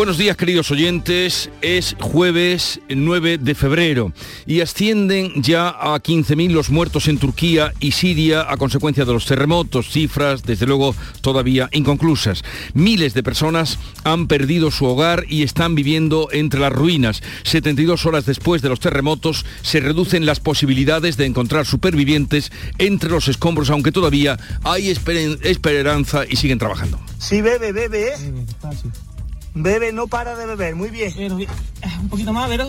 Buenos días queridos oyentes, es jueves 9 de febrero y ascienden ya a 15.000 los muertos en Turquía y Siria a consecuencia de los terremotos, cifras desde luego todavía inconclusas. Miles de personas han perdido su hogar y están viviendo entre las ruinas. 72 horas después de los terremotos se reducen las posibilidades de encontrar supervivientes entre los escombros, aunque todavía hay esperanza y siguen trabajando. Sí, bebe, bebe. Bebe, no para de beber, muy bien. un poquito más, Vero.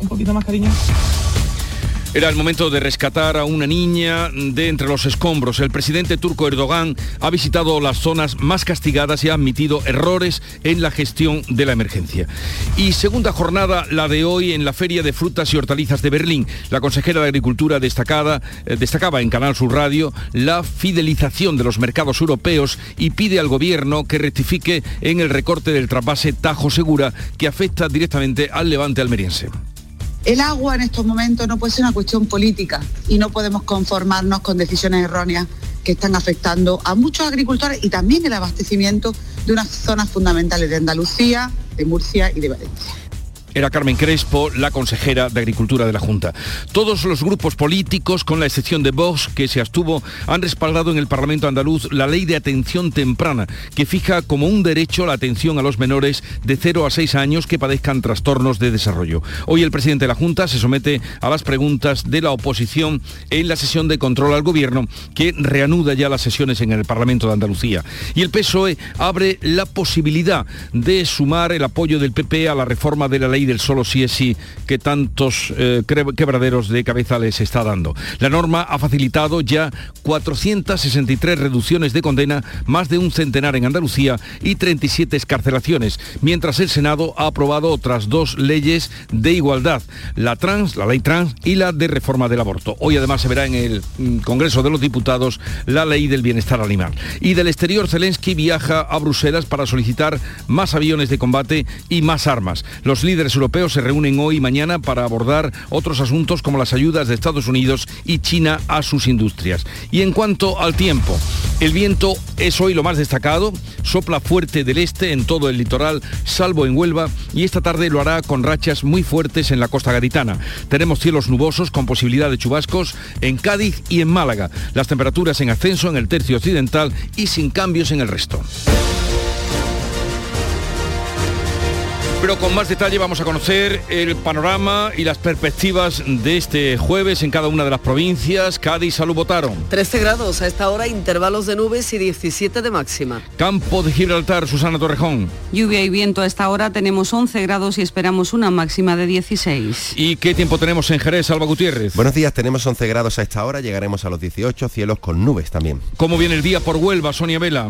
Un poquito más, cariño. Era el momento de rescatar a una niña de entre los escombros. El presidente turco Erdogan ha visitado las zonas más castigadas y ha admitido errores en la gestión de la emergencia. Y segunda jornada, la de hoy en la Feria de Frutas y Hortalizas de Berlín. La consejera de Agricultura destacada, eh, destacaba en Canal Sur Radio la fidelización de los mercados europeos y pide al gobierno que rectifique en el recorte del trasvase Tajo Segura que afecta directamente al levante almeriense. El agua en estos momentos no puede ser una cuestión política y no podemos conformarnos con decisiones erróneas que están afectando a muchos agricultores y también el abastecimiento de unas zonas fundamentales de Andalucía, de Murcia y de Valencia. Era Carmen Crespo, la consejera de Agricultura de la Junta. Todos los grupos políticos, con la excepción de Vox, que se abstuvo, han respaldado en el Parlamento andaluz la ley de atención temprana, que fija como un derecho la atención a los menores de 0 a 6 años que padezcan trastornos de desarrollo. Hoy el presidente de la Junta se somete a las preguntas de la oposición en la sesión de control al gobierno, que reanuda ya las sesiones en el Parlamento de Andalucía. Y el PSOE abre la posibilidad de sumar el apoyo del PP a la reforma de la ley del solo sí es sí que tantos eh, quebraderos de cabeza les está dando. La norma ha facilitado ya 463 reducciones de condena, más de un centenar en Andalucía y 37 escarcelaciones, mientras el Senado ha aprobado otras dos leyes de igualdad, la trans, la ley trans y la de reforma del aborto. Hoy además se verá en el mm, Congreso de los Diputados la ley del bienestar animal. Y del exterior, Zelensky viaja a Bruselas para solicitar más aviones de combate y más armas. Los líderes europeos se reúnen hoy y mañana para abordar otros asuntos como las ayudas de Estados Unidos y China a sus industrias. Y en cuanto al tiempo, el viento es hoy lo más destacado, sopla fuerte del este en todo el litoral, salvo en Huelva, y esta tarde lo hará con rachas muy fuertes en la costa gaditana. Tenemos cielos nubosos con posibilidad de chubascos en Cádiz y en Málaga. Las temperaturas en ascenso en el tercio occidental y sin cambios en el resto. Pero con más detalle vamos a conocer el panorama y las perspectivas de este jueves en cada una de las provincias. Cádiz, salud, votaron. 13 grados a esta hora, intervalos de nubes y 17 de máxima. Campo de Gibraltar, Susana Torrejón. Lluvia y viento a esta hora, tenemos 11 grados y esperamos una máxima de 16. ¿Y qué tiempo tenemos en Jerez, Alba Gutiérrez? Buenos días, tenemos 11 grados a esta hora, llegaremos a los 18, cielos con nubes también. ¿Cómo viene el día por Huelva, Sonia Vela?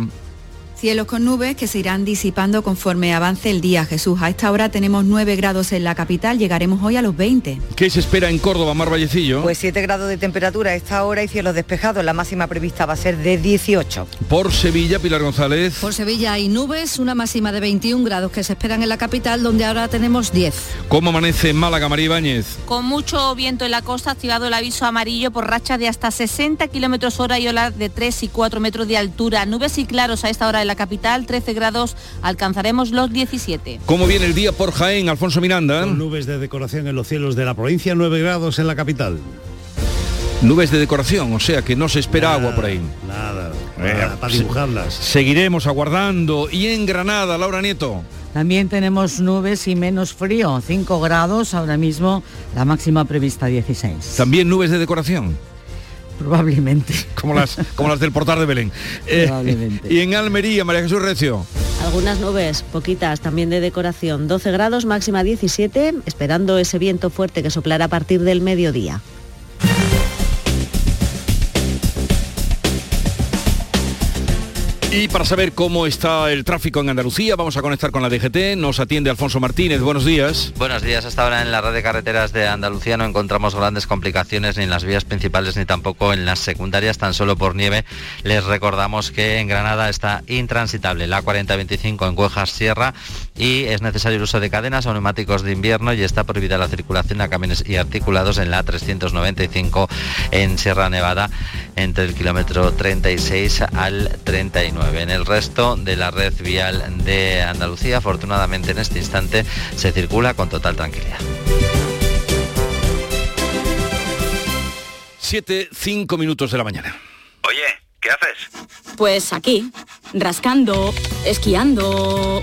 Cielos con nubes que se irán disipando conforme avance el día, Jesús. A esta hora tenemos 9 grados en la capital, llegaremos hoy a los 20. ¿Qué se espera en Córdoba, Mar Vallecillo? Pues 7 grados de temperatura a esta hora y cielos despejados. La máxima prevista va a ser de 18. Por Sevilla, Pilar González. Por Sevilla hay nubes, una máxima de 21 grados que se esperan en la capital, donde ahora tenemos 10. ¿Cómo amanece en Málaga, María Ibáñez? Con mucho viento en la costa, activado el aviso amarillo por rachas de hasta 60 kilómetros hora y olas de 3 y 4 metros de altura. Nubes y claros a esta hora en la capital, 13 grados, alcanzaremos los 17. ¿Cómo viene el día por Jaén, Alfonso Miranda? nubes de decoración en los cielos de la provincia, 9 grados en la capital. Nubes de decoración, o sea que no se espera agua por ahí. Nada, nada para dibujarlas. Seguiremos aguardando. Y en Granada, Laura Nieto. También tenemos nubes y menos frío, 5 grados ahora mismo, la máxima prevista 16. También nubes de decoración. Probablemente. Como las, como las del portal de Belén. Eh, y en Almería, María Jesús Recio. Algunas nubes, poquitas también de decoración. 12 grados, máxima 17, esperando ese viento fuerte que soplará a partir del mediodía. Y para saber cómo está el tráfico en Andalucía, vamos a conectar con la DGT. Nos atiende Alfonso Martínez. Buenos días. Buenos días. Hasta ahora en la red de carreteras de Andalucía no encontramos grandes complicaciones ni en las vías principales ni tampoco en las secundarias, tan solo por nieve. Les recordamos que en Granada está intransitable la 4025 en Cuejas Sierra y es necesario el uso de cadenas o neumáticos de invierno y está prohibida la circulación de camiones y articulados en la 395 en Sierra Nevada entre el kilómetro 36 al 39. En el resto de la red vial de Andalucía, afortunadamente en este instante se circula con total tranquilidad. 7, 5 minutos de la mañana. Oye, ¿qué haces? Pues aquí, rascando, esquiando,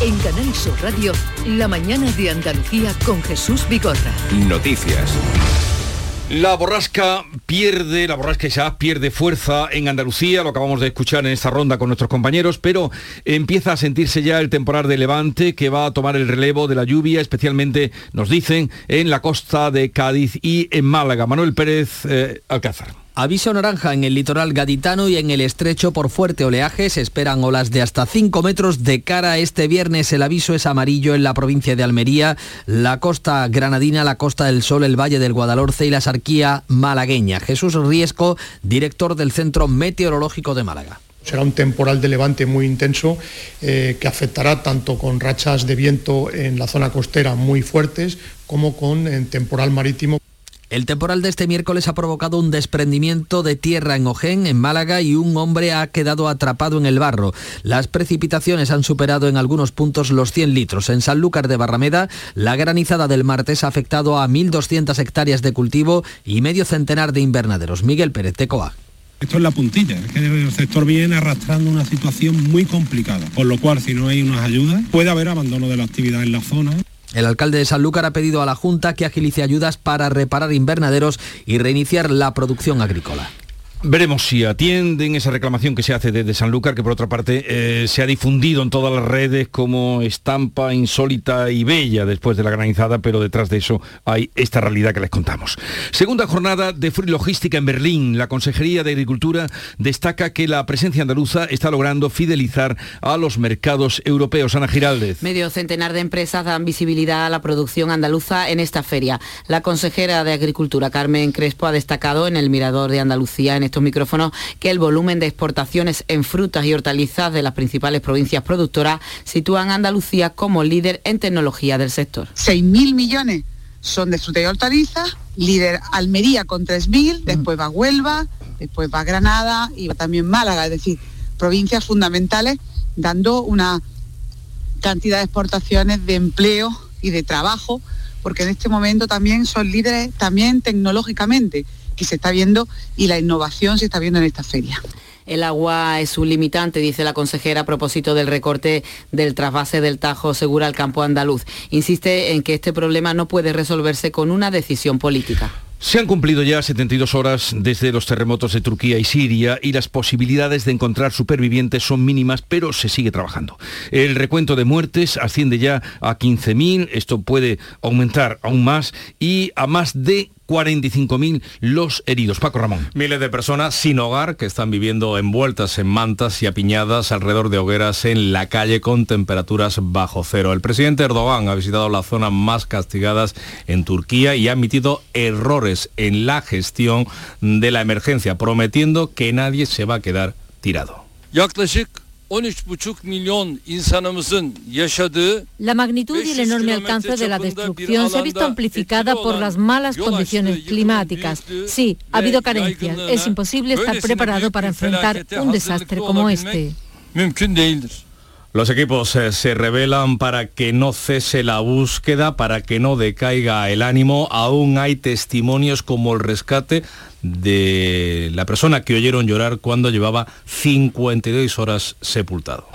En Canal Sur Radio, la mañana de Andalucía con Jesús Bigorra. Noticias. La borrasca pierde, la borrasca Isaac pierde fuerza en Andalucía, lo acabamos de escuchar en esta ronda con nuestros compañeros, pero empieza a sentirse ya el temporal de levante que va a tomar el relevo de la lluvia, especialmente, nos dicen, en la costa de Cádiz y en Málaga. Manuel Pérez eh, Alcázar. Aviso naranja en el litoral gaditano y en el estrecho por fuerte oleaje. Se esperan olas de hasta 5 metros de cara a este viernes. El aviso es amarillo en la provincia de Almería, la costa granadina, la costa del Sol, el Valle del Guadalhorce y la Sarquía malagueña. Jesús Riesco, director del Centro Meteorológico de Málaga. Será un temporal de levante muy intenso eh, que afectará tanto con rachas de viento en la zona costera muy fuertes como con temporal marítimo. El temporal de este miércoles ha provocado un desprendimiento de tierra en Ojén, en Málaga, y un hombre ha quedado atrapado en el barro. Las precipitaciones han superado en algunos puntos los 100 litros. En Sanlúcar de Barrameda, la granizada del martes ha afectado a 1.200 hectáreas de cultivo y medio centenar de invernaderos. Miguel Pérez, Tecoa. Esto es la puntilla, es que el sector viene arrastrando una situación muy complicada, por lo cual si no hay unas ayudas puede haber abandono de la actividad en la zona. El alcalde de Sanlúcar ha pedido a la Junta que agilice ayudas para reparar invernaderos y reiniciar la producción agrícola. Veremos si atienden esa reclamación que se hace desde Sanlúcar, que por otra parte eh, se ha difundido en todas las redes como estampa insólita y bella después de la granizada, pero detrás de eso hay esta realidad que les contamos. Segunda jornada de Free Logística en Berlín. La Consejería de Agricultura destaca que la presencia andaluza está logrando fidelizar a los mercados europeos. Ana Giraldez. Medio centenar de empresas dan visibilidad a la producción andaluza en esta feria. La consejera de Agricultura, Carmen Crespo, ha destacado en el Mirador de Andalucía en estos micrófonos que el volumen de exportaciones en frutas y hortalizas de las principales provincias productoras sitúan a Andalucía como líder en tecnología del sector. 6.000 millones son de fruta y hortalizas, líder Almería con 3.000, después va Huelva, después va Granada y va también Málaga, es decir, provincias fundamentales dando una cantidad de exportaciones de empleo y de trabajo, porque en este momento también son líderes también tecnológicamente que se está viendo y la innovación se está viendo en esta feria. El agua es un limitante, dice la consejera a propósito del recorte del trasvase del Tajo Segura al campo andaluz. Insiste en que este problema no puede resolverse con una decisión política. Se han cumplido ya 72 horas desde los terremotos de Turquía y Siria y las posibilidades de encontrar supervivientes son mínimas, pero se sigue trabajando. El recuento de muertes asciende ya a 15.000, esto puede aumentar aún más y a más de 45.000 los heridos. Paco Ramón. Miles de personas sin hogar que están viviendo envueltas en mantas y apiñadas alrededor de hogueras en la calle con temperaturas bajo cero. El presidente Erdogan ha visitado las zonas más castigadas en Turquía y ha admitido errores en la gestión de la emergencia, prometiendo que nadie se va a quedar tirado. La magnitud y el enorme alcance de la destrucción se ha visto amplificada por las malas condiciones climáticas. Sí, ha habido carencias. Es imposible estar preparado para enfrentar un desastre como este. Los equipos eh, se revelan para que no cese la búsqueda, para que no decaiga el ánimo. Aún hay testimonios como el rescate de la persona que oyeron llorar cuando llevaba 52 horas sepultado.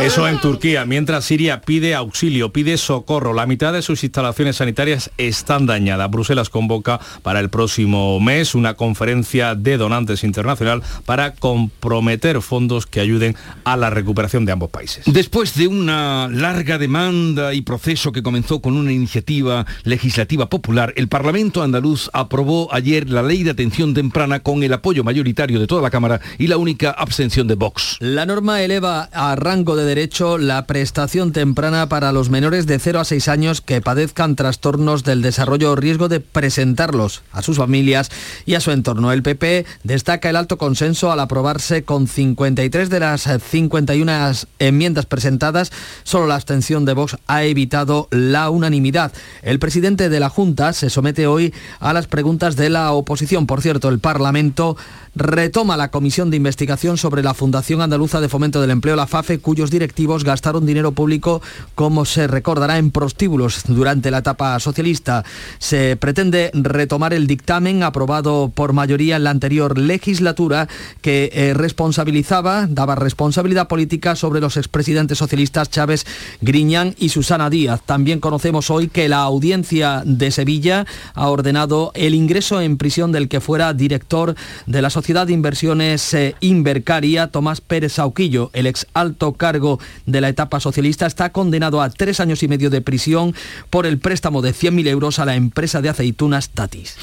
Eso en Turquía, mientras Siria pide auxilio, pide socorro. La mitad de sus instalaciones sanitarias están dañadas. Bruselas convoca para el próximo mes una conferencia de donantes internacional para comprometer fondos que ayuden a la recuperación de ambos países. Después de una larga demanda y proceso que comenzó con una iniciativa legislativa popular, el Parlamento andaluz aprobó ayer la ley de atención temprana con el apoyo mayoritario de toda la Cámara y la única abstención de Vox. La norma eleva a rango de derecho la prestación temprana para los menores de 0 a 6 años que padezcan trastornos del desarrollo o riesgo de presentarlos a sus familias y a su entorno. El PP destaca el alto consenso al aprobarse con 53 de las 51 enmiendas presentadas. Solo la abstención de Vox ha evitado la unanimidad. El presidente de la Junta se somete hoy a las preguntas de la oposición. Por cierto, el Parlamento retoma la comisión de investigación sobre la Fundación Andaluza de Fomento del Empleo, la FAFE, cuyos directivos gastaron dinero público, como se recordará, en prostíbulos durante la etapa socialista. Se pretende retomar el dictamen aprobado por mayoría en la anterior legislatura que eh, responsabilizaba, daba responsabilidad política sobre los expresidentes socialistas Chávez Griñán y Susana Díaz. También conocemos hoy que la audiencia de Sevilla ha ordenado el ingreso en prisión del que fuera director de la Sociedad de Inversiones eh, Invercaria, Tomás Pérez Sauquillo, el ex alto cargo de la etapa socialista, está condenado a tres años y medio de prisión por el préstamo de 100.000 euros a la empresa de aceitunas Tatis.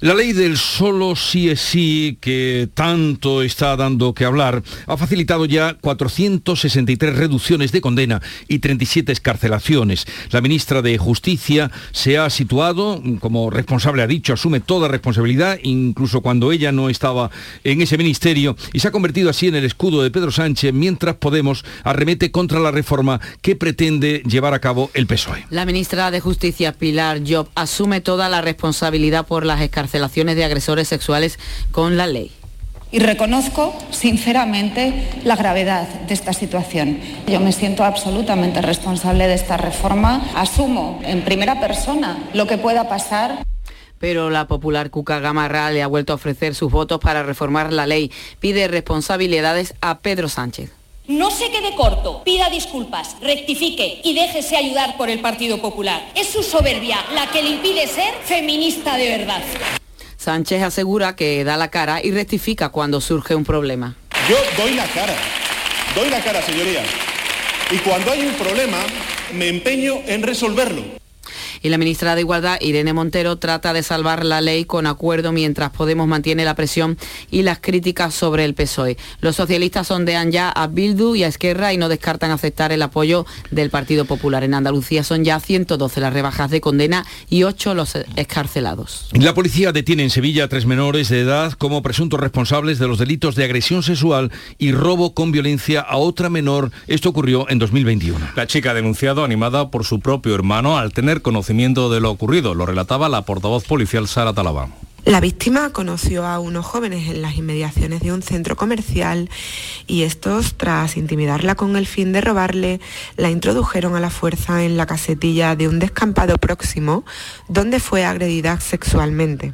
La ley del solo sí es sí, que tanto está dando que hablar, ha facilitado ya 463 reducciones de condena y 37 escarcelaciones. La ministra de Justicia se ha situado, como responsable ha dicho, asume toda responsabilidad, incluso cuando ella no estaba en ese ministerio, y se ha convertido así en el escudo de Pedro Sánchez, mientras Podemos arremete contra la reforma que pretende llevar a cabo el PSOE. La ministra de Justicia, Pilar Job, asume toda la responsabilidad por las escarcelaciones de agresores sexuales con la ley y reconozco sinceramente la gravedad de esta situación. Yo me siento absolutamente responsable de esta reforma. Asumo en primera persona lo que pueda pasar pero la popular Cuca Gamarra le ha vuelto a ofrecer sus votos para reformar la ley. Pide responsabilidades a Pedro Sánchez. No se quede corto, pida disculpas, rectifique y déjese ayudar por el Partido Popular. Es su soberbia la que le impide ser feminista de verdad. Sánchez asegura que da la cara y rectifica cuando surge un problema. Yo doy la cara, doy la cara, señoría. Y cuando hay un problema, me empeño en resolverlo. Y la ministra de Igualdad, Irene Montero, trata de salvar la ley con acuerdo mientras Podemos mantiene la presión y las críticas sobre el PSOE. Los socialistas sondean ya a Bildu y a Esquerra y no descartan aceptar el apoyo del Partido Popular. En Andalucía son ya 112 las rebajas de condena y 8 los escarcelados. La policía detiene en Sevilla a tres menores de edad como presuntos responsables de los delitos de agresión sexual y robo con violencia a otra menor. Esto ocurrió en 2021. La chica ha denunciado, animada por su propio hermano, al tener conocimiento de lo ocurrido. Lo relataba la portavoz policial Sara Talabán. La víctima conoció a unos jóvenes en las inmediaciones de un centro comercial y estos, tras intimidarla con el fin de robarle, la introdujeron a la fuerza en la casetilla de un descampado próximo donde fue agredida sexualmente.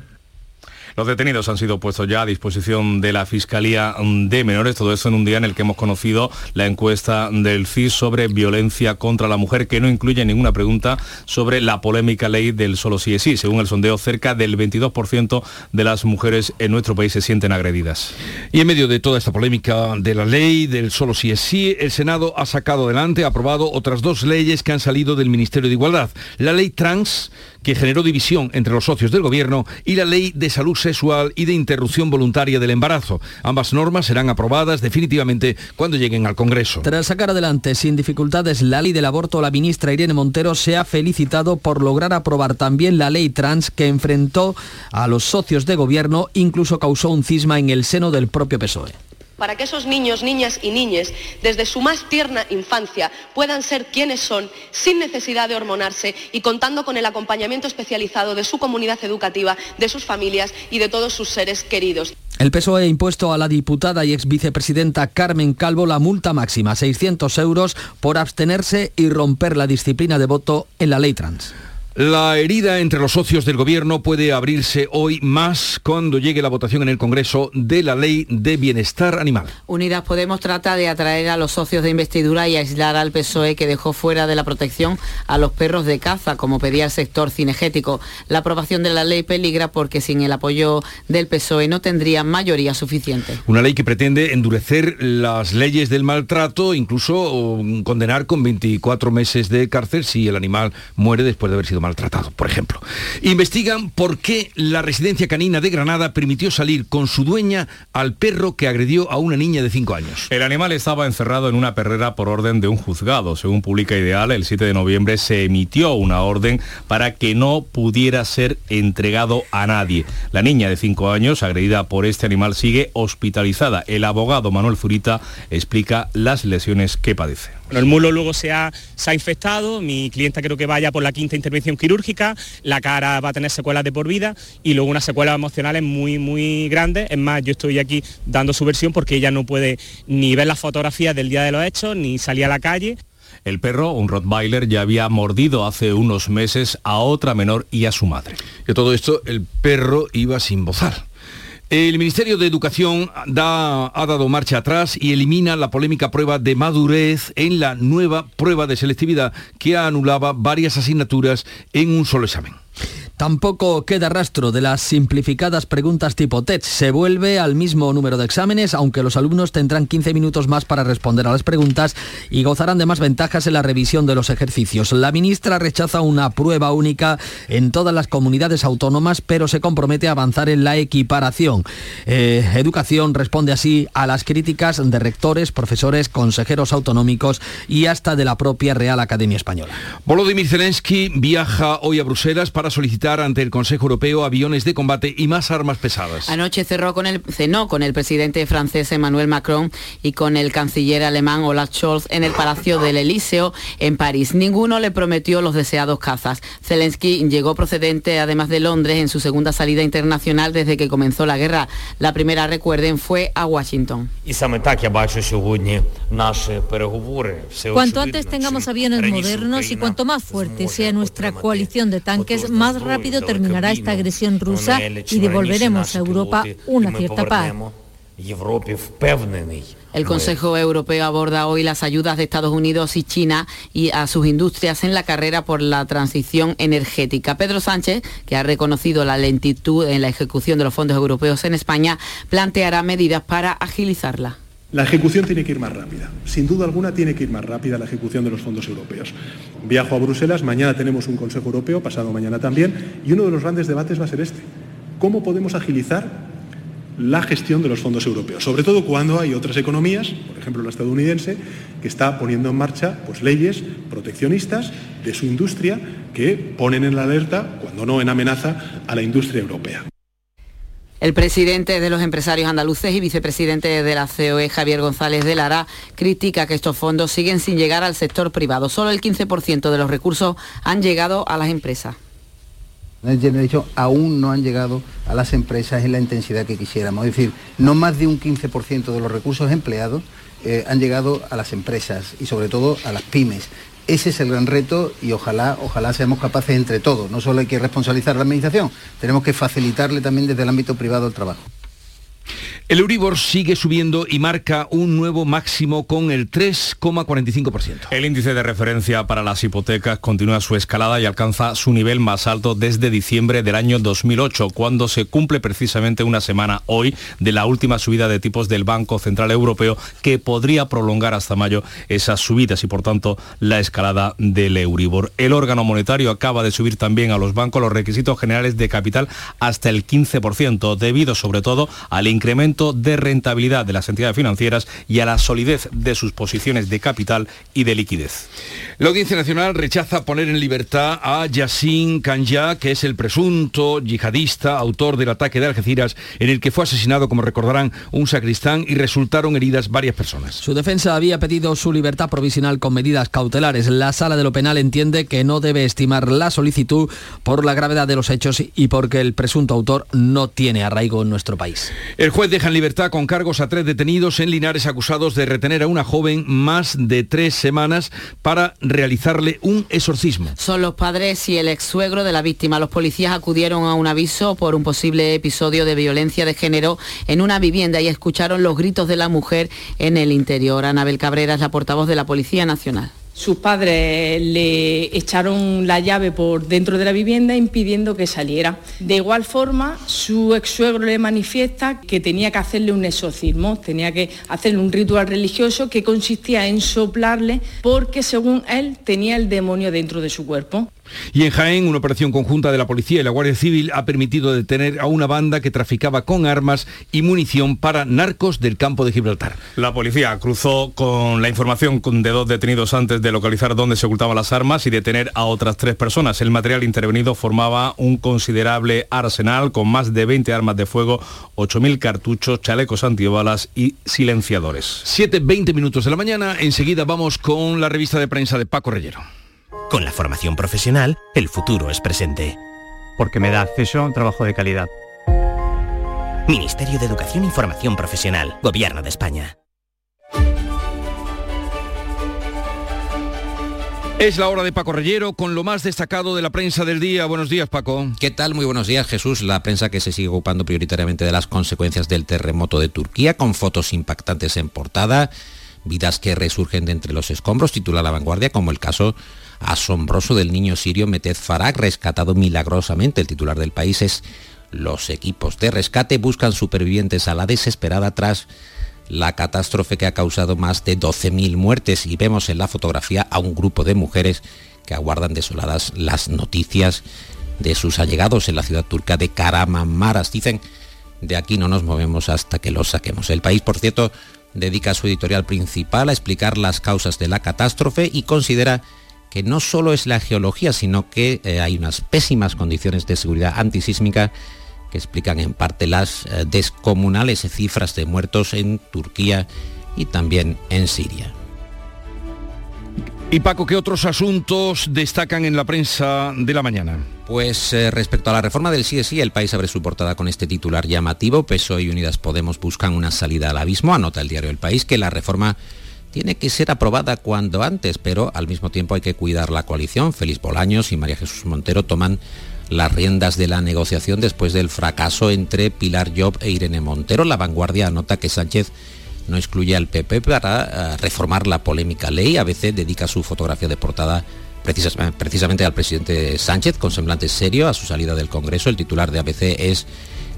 Los detenidos han sido puestos ya a disposición de la Fiscalía de Menores, todo eso en un día en el que hemos conocido la encuesta del CIS sobre violencia contra la mujer, que no incluye ninguna pregunta sobre la polémica ley del solo sí es sí. Según el sondeo, cerca del 22% de las mujeres en nuestro país se sienten agredidas. Y en medio de toda esta polémica de la ley del solo sí es sí, el Senado ha sacado adelante, ha aprobado otras dos leyes que han salido del Ministerio de Igualdad. La ley trans, que generó división entre los socios del Gobierno, y la ley de salud sexual y de interrupción voluntaria del embarazo. Ambas normas serán aprobadas definitivamente cuando lleguen al Congreso. Tras sacar adelante sin dificultades la ley del aborto, la ministra Irene Montero se ha felicitado por lograr aprobar también la ley trans que enfrentó a los socios de gobierno, incluso causó un cisma en el seno del propio PSOE para que esos niños, niñas y niñes, desde su más tierna infancia, puedan ser quienes son, sin necesidad de hormonarse y contando con el acompañamiento especializado de su comunidad educativa, de sus familias y de todos sus seres queridos. El PSOE ha impuesto a la diputada y ex vicepresidenta Carmen Calvo la multa máxima, 600 euros, por abstenerse y romper la disciplina de voto en la ley trans. La herida entre los socios del gobierno puede abrirse hoy más cuando llegue la votación en el Congreso de la Ley de Bienestar Animal. Unidas Podemos trata de atraer a los socios de investidura y aislar al PSOE que dejó fuera de la protección a los perros de caza, como pedía el sector cinegético. La aprobación de la ley peligra porque sin el apoyo del PSOE no tendría mayoría suficiente. Una ley que pretende endurecer las leyes del maltrato, incluso condenar con 24 meses de cárcel si el animal muere después de haber sido maltratado, por ejemplo. Investigan por qué la residencia canina de Granada permitió salir con su dueña al perro que agredió a una niña de 5 años. El animal estaba encerrado en una perrera por orden de un juzgado. Según publica Ideal, el 7 de noviembre se emitió una orden para que no pudiera ser entregado a nadie. La niña de 5 años, agredida por este animal, sigue hospitalizada. El abogado Manuel Zurita explica las lesiones que padece. el mulo luego se ha, se ha infectado, mi clienta creo que vaya por la quinta intervención quirúrgica, la cara va a tener secuelas de por vida y luego unas secuelas emocionales muy, muy grandes. Es más, yo estoy aquí dando su versión porque ella no puede ni ver las fotografías del día de los hechos, ni salir a la calle. El perro, un Rottweiler, ya había mordido hace unos meses a otra menor y a su madre. Y todo esto, el perro iba sin bozar. El Ministerio de Educación da, ha dado marcha atrás y elimina la polémica prueba de madurez en la nueva prueba de selectividad que anulaba varias asignaturas en un solo examen. Tampoco queda rastro de las simplificadas preguntas tipo TED. Se vuelve al mismo número de exámenes, aunque los alumnos tendrán 15 minutos más para responder a las preguntas y gozarán de más ventajas en la revisión de los ejercicios. La ministra rechaza una prueba única en todas las comunidades autónomas, pero se compromete a avanzar en la equiparación. Eh, educación responde así a las críticas de rectores, profesores, consejeros autonómicos y hasta de la propia Real Academia Española. Volodymyr Zelensky viaja hoy a Bruselas para solicitar ante el Consejo Europeo aviones de combate y más armas pesadas. Anoche cerró con el, cenó con el presidente francés Emmanuel Macron y con el canciller alemán Olaf Scholz en el Palacio del Elíseo en París. Ninguno le prometió los deseados cazas. Zelensky llegó procedente además de Londres en su segunda salida internacional desde que comenzó la guerra. La primera, recuerden, fue a Washington. Cuanto antes tengamos aviones modernos y cuanto más fuerte sea nuestra coalición de tanques, más rápido terminará esta agresión rusa y devolveremos a Europa una cierta paz. El Consejo Europeo aborda hoy las ayudas de Estados Unidos y China y a sus industrias en la carrera por la transición energética. Pedro Sánchez, que ha reconocido la lentitud en la ejecución de los fondos europeos en España, planteará medidas para agilizarla. La ejecución tiene que ir más rápida. Sin duda alguna tiene que ir más rápida la ejecución de los fondos europeos. Viajo a Bruselas, mañana tenemos un Consejo Europeo, pasado mañana también, y uno de los grandes debates va a ser este. ¿Cómo podemos agilizar la gestión de los fondos europeos? Sobre todo cuando hay otras economías, por ejemplo la estadounidense, que está poniendo en marcha pues, leyes proteccionistas de su industria que ponen en la alerta, cuando no en amenaza, a la industria europea. El presidente de los empresarios andaluces y vicepresidente de la COE, Javier González de Lara, critica que estos fondos siguen sin llegar al sector privado. Solo el 15% de los recursos han llegado a las empresas. De hecho, aún no han llegado a las empresas en la intensidad que quisiéramos. Es decir, no más de un 15% de los recursos empleados eh, han llegado a las empresas y sobre todo a las pymes. Ese es el gran reto y ojalá, ojalá seamos capaces entre todos. No solo hay que responsabilizar a la Administración, tenemos que facilitarle también desde el ámbito privado el trabajo. El Euribor sigue subiendo y marca un nuevo máximo con el 3,45%. El índice de referencia para las hipotecas continúa su escalada y alcanza su nivel más alto desde diciembre del año 2008, cuando se cumple precisamente una semana hoy de la última subida de tipos del Banco Central Europeo que podría prolongar hasta mayo esas subidas y por tanto la escalada del Euribor. El órgano monetario acaba de subir también a los bancos los requisitos generales de capital hasta el 15%, debido sobre todo al incremento de rentabilidad de las entidades financieras y a la solidez de sus posiciones de capital y de liquidez. La Audiencia Nacional rechaza poner en libertad a Yassin Kanya, que es el presunto yihadista, autor del ataque de Algeciras, en el que fue asesinado, como recordarán, un sacristán y resultaron heridas varias personas. Su defensa había pedido su libertad provisional con medidas cautelares. La sala de lo penal entiende que no debe estimar la solicitud por la gravedad de los hechos y porque el presunto autor no tiene arraigo en nuestro país. El juez deja en libertad con cargos a tres detenidos en Linares acusados de retener a una joven más de tres semanas para realizarle un exorcismo. Son los padres y el ex suegro de la víctima. Los policías acudieron a un aviso por un posible episodio de violencia de género en una vivienda y escucharon los gritos de la mujer en el interior. Anabel Cabrera es la portavoz de la Policía Nacional. Sus padres le echaron la llave por dentro de la vivienda impidiendo que saliera. De igual forma, su ex suegro le manifiesta que tenía que hacerle un exorcismo, tenía que hacerle un ritual religioso que consistía en soplarle porque según él tenía el demonio dentro de su cuerpo. Y en Jaén, una operación conjunta de la policía y la Guardia Civil ha permitido detener a una banda que traficaba con armas y munición para narcos del campo de Gibraltar. La policía cruzó con la información de dos detenidos antes de localizar dónde se ocultaban las armas y detener a otras tres personas. El material intervenido formaba un considerable arsenal con más de 20 armas de fuego, 8.000 cartuchos, chalecos antibalas y silenciadores. 7.20 minutos de la mañana, enseguida vamos con la revista de prensa de Paco Reyero. Con la formación profesional, el futuro es presente. Porque me da acceso a un trabajo de calidad. Ministerio de Educación y Formación Profesional, Gobierno de España. Es la hora de Paco Reyero con lo más destacado de la prensa del día. Buenos días, Paco. ¿Qué tal? Muy buenos días, Jesús. La prensa que se sigue ocupando prioritariamente de las consecuencias del terremoto de Turquía, con fotos impactantes en portada, vidas que resurgen de entre los escombros, titula La Vanguardia, como el caso asombroso del niño sirio Metez Farag, rescatado milagrosamente. El titular del país es los equipos de rescate buscan supervivientes a la desesperada tras la catástrofe que ha causado más de 12.000 muertes y vemos en la fotografía a un grupo de mujeres que aguardan desoladas las noticias de sus allegados en la ciudad turca de Karamamaras. Dicen, de aquí no nos movemos hasta que los saquemos. El país, por cierto, dedica su editorial principal a explicar las causas de la catástrofe y considera que no solo es la geología, sino que eh, hay unas pésimas condiciones de seguridad antisísmica que explican en parte las eh, descomunales cifras de muertos en Turquía y también en Siria. Y Paco, ¿qué otros asuntos destacan en la prensa de la mañana? Pues eh, respecto a la reforma del sí, el país abre su portada con este titular llamativo. PSOE y Unidas Podemos buscan una salida al abismo. Anota el diario El País que la reforma tiene que ser aprobada cuando antes, pero al mismo tiempo hay que cuidar la coalición. Félix Bolaños y María Jesús Montero toman las riendas de la negociación después del fracaso entre Pilar Job e Irene Montero. La vanguardia anota que Sánchez no excluye al PP para eh, reformar la polémica ley. A veces dedica su fotografía de portada precisamente al presidente Sánchez con semblante serio a su salida del Congreso. El titular de ABC es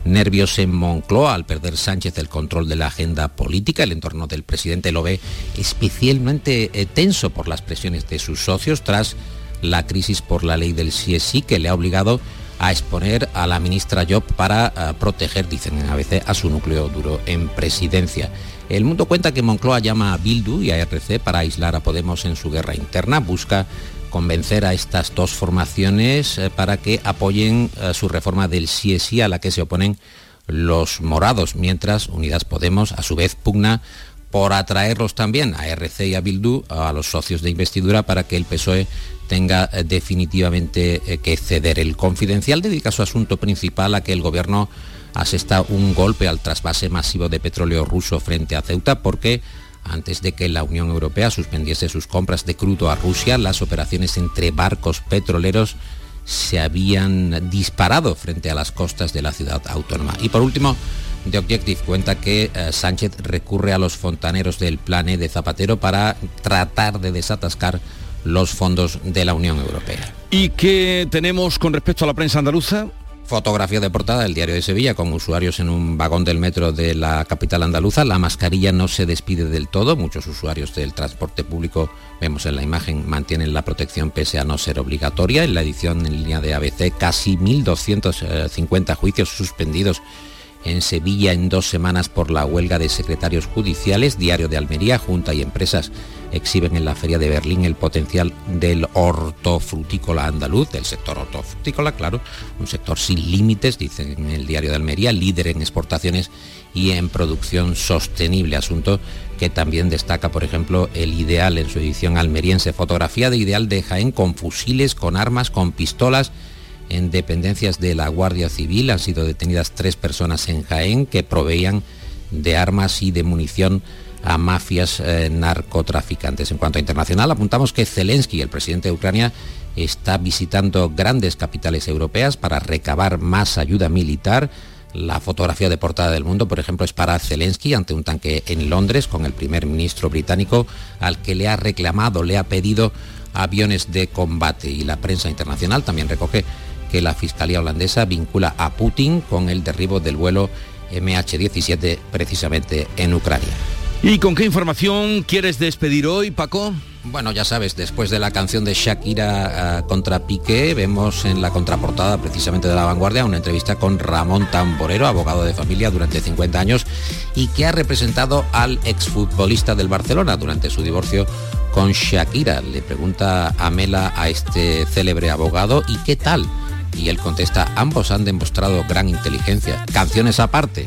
nervios en Moncloa al perder Sánchez el control de la agenda política. El entorno del presidente lo ve especialmente eh, tenso por las presiones de sus socios tras la crisis por la ley del CSI que le ha obligado a exponer a la ministra Job para eh, proteger, dicen a veces, a su núcleo duro en presidencia. El mundo cuenta que Moncloa llama a Bildu y a RC para aislar a Podemos en su guerra interna, busca convencer a estas dos formaciones eh, para que apoyen eh, su reforma del sí a la que se oponen los morados, mientras Unidas Podemos a su vez pugna por atraerlos también a RC y a Bildu, a los socios de investidura, para que el PSOE tenga eh, definitivamente que ceder. El confidencial dedica su asunto principal a que el gobierno asesta un golpe al trasvase masivo de petróleo ruso frente a Ceuta porque antes de que la Unión Europea suspendiese sus compras de crudo a Rusia, las operaciones entre barcos petroleros se habían disparado frente a las costas de la ciudad autónoma. Y por último, The Objective cuenta que eh, Sánchez recurre a los fontaneros del plan E de Zapatero para tratar de desatascar los fondos de la Unión Europea. ¿Y qué tenemos con respecto a la prensa andaluza? Fotografía de portada del diario de Sevilla con usuarios en un vagón del metro de la capital andaluza. La mascarilla no se despide del todo. Muchos usuarios del transporte público, vemos en la imagen, mantienen la protección pese a no ser obligatoria. En la edición en línea de ABC, casi 1.250 juicios suspendidos en Sevilla en dos semanas por la huelga de secretarios judiciales. Diario de Almería, Junta y empresas exhiben en la Feria de Berlín el potencial del hortofrutícola andaluz, del sector hortofrutícola, claro, un sector sin límites, dicen en el diario de Almería, líder en exportaciones y en producción sostenible, asunto que también destaca, por ejemplo, el Ideal en su edición almeriense, fotografía de Ideal de Jaén con fusiles, con armas, con pistolas, en dependencias de la Guardia Civil han sido detenidas tres personas en Jaén que proveían de armas y de munición a mafias eh, narcotraficantes. En cuanto a internacional, apuntamos que Zelensky, el presidente de Ucrania, está visitando grandes capitales europeas para recabar más ayuda militar. La fotografía de portada del mundo, por ejemplo, es para Zelensky ante un tanque en Londres con el primer ministro británico al que le ha reclamado, le ha pedido aviones de combate. Y la prensa internacional también recoge que la Fiscalía holandesa vincula a Putin con el derribo del vuelo MH17 precisamente en Ucrania. ¿Y con qué información quieres despedir hoy, Paco? Bueno, ya sabes, después de la canción de Shakira uh, contra Piqué, vemos en la contraportada precisamente de La Vanguardia una entrevista con Ramón Tamborero, abogado de familia durante 50 años y que ha representado al exfutbolista del Barcelona durante su divorcio con Shakira. Le pregunta a Mela a este célebre abogado, ¿y qué tal? Y él contesta, ambos han demostrado gran inteligencia. Canciones aparte,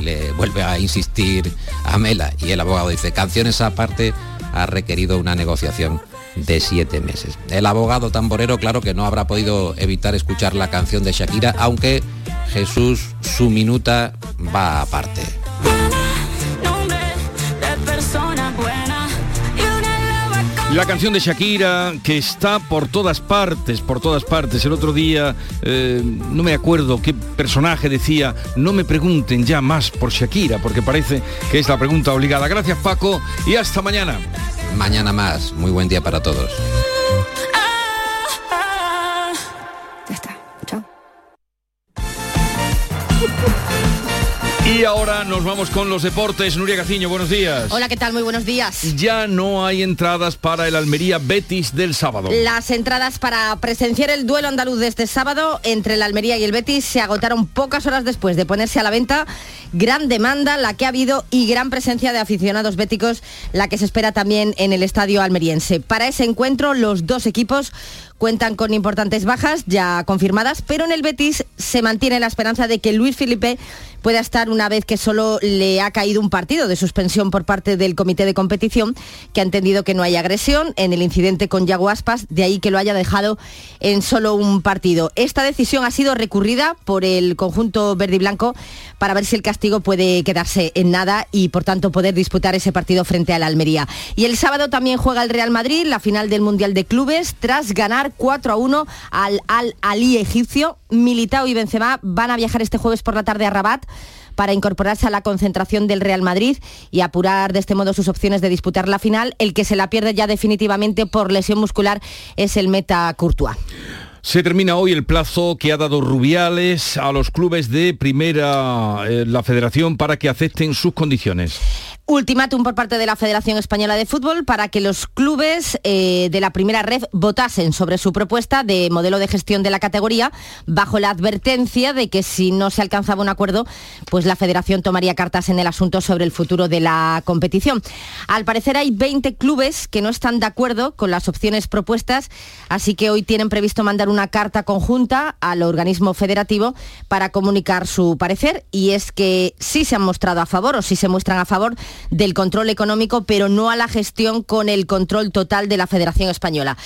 le vuelve a insistir a Mela y el abogado dice, canciones aparte ha requerido una negociación de siete meses. El abogado tamborero, claro que no habrá podido evitar escuchar la canción de Shakira, aunque Jesús, su minuta va aparte. La canción de Shakira que está por todas partes, por todas partes. El otro día, eh, no me acuerdo qué personaje decía, no me pregunten ya más por Shakira, porque parece que es la pregunta obligada. Gracias Paco y hasta mañana. Mañana más. Muy buen día para todos. Ya está. Chao. Y ahora nos vamos con los deportes. Nuria Gaciño, buenos días. Hola, ¿qué tal? Muy buenos días. Ya no hay entradas para el Almería Betis del sábado. Las entradas para presenciar el duelo andaluz de este sábado entre el Almería y el Betis se agotaron pocas horas después de ponerse a la venta. Gran demanda la que ha habido y gran presencia de aficionados béticos, la que se espera también en el estadio almeriense. Para ese encuentro, los dos equipos cuentan con importantes bajas ya confirmadas, pero en el Betis se mantiene la esperanza de que Luis Felipe pueda estar una vez que solo le ha caído un partido de suspensión por parte del comité de competición, que ha entendido que no hay agresión en el incidente con Yago Aspas, de ahí que lo haya dejado en solo un partido. Esta decisión ha sido recurrida por el conjunto verde y blanco para ver si el castigo puede quedarse en nada y por tanto poder disputar ese partido frente al Almería. Y el sábado también juega el Real Madrid, la final del Mundial de Clubes, tras ganar 4 a 1 al Al Ali egipcio. Militao y Benzema van a viajar este jueves por la tarde a Rabat para incorporarse a la concentración del Real Madrid y apurar de este modo sus opciones de disputar la final. El que se la pierde ya definitivamente por lesión muscular es el meta Courtois. Se termina hoy el plazo que ha dado Rubiales a los clubes de primera, eh, la federación, para que acepten sus condiciones. Ultimátum por parte de la Federación Española de Fútbol para que los clubes eh, de la primera red votasen sobre su propuesta de modelo de gestión de la categoría bajo la advertencia de que si no se alcanzaba un acuerdo, pues la Federación tomaría cartas en el asunto sobre el futuro de la competición. Al parecer hay 20 clubes que no están de acuerdo con las opciones propuestas, así que hoy tienen previsto mandar una carta conjunta al organismo federativo para comunicar su parecer y es que sí se han mostrado a favor o sí se muestran a favor del control económico, pero no a la gestión con el control total de la Federación Española.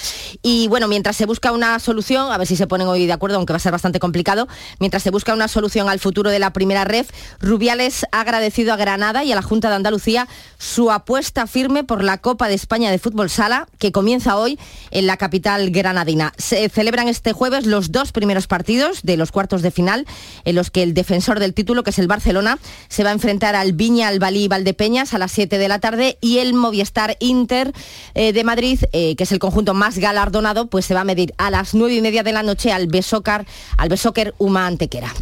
Y bueno, mientras se busca una solución, a ver si se ponen hoy de acuerdo, aunque va a ser bastante complicado, mientras se busca una solución al futuro de la primera red, Rubiales ha agradecido a Granada y a la Junta de Andalucía su apuesta firme por la Copa de España de Fútbol Sala, que comienza hoy en la capital granadina. Se celebran este jueves los dos primeros partidos de los cuartos de final, en los que el defensor del título, que es el Barcelona, se va a enfrentar al Viña, al Balí Valdepeña a las 7 de la tarde y el Movistar Inter eh, de Madrid, eh, que es el conjunto más galardonado, pues se va a medir a las 9 y media de la noche al Besócar, al Besócar Uma Antequera.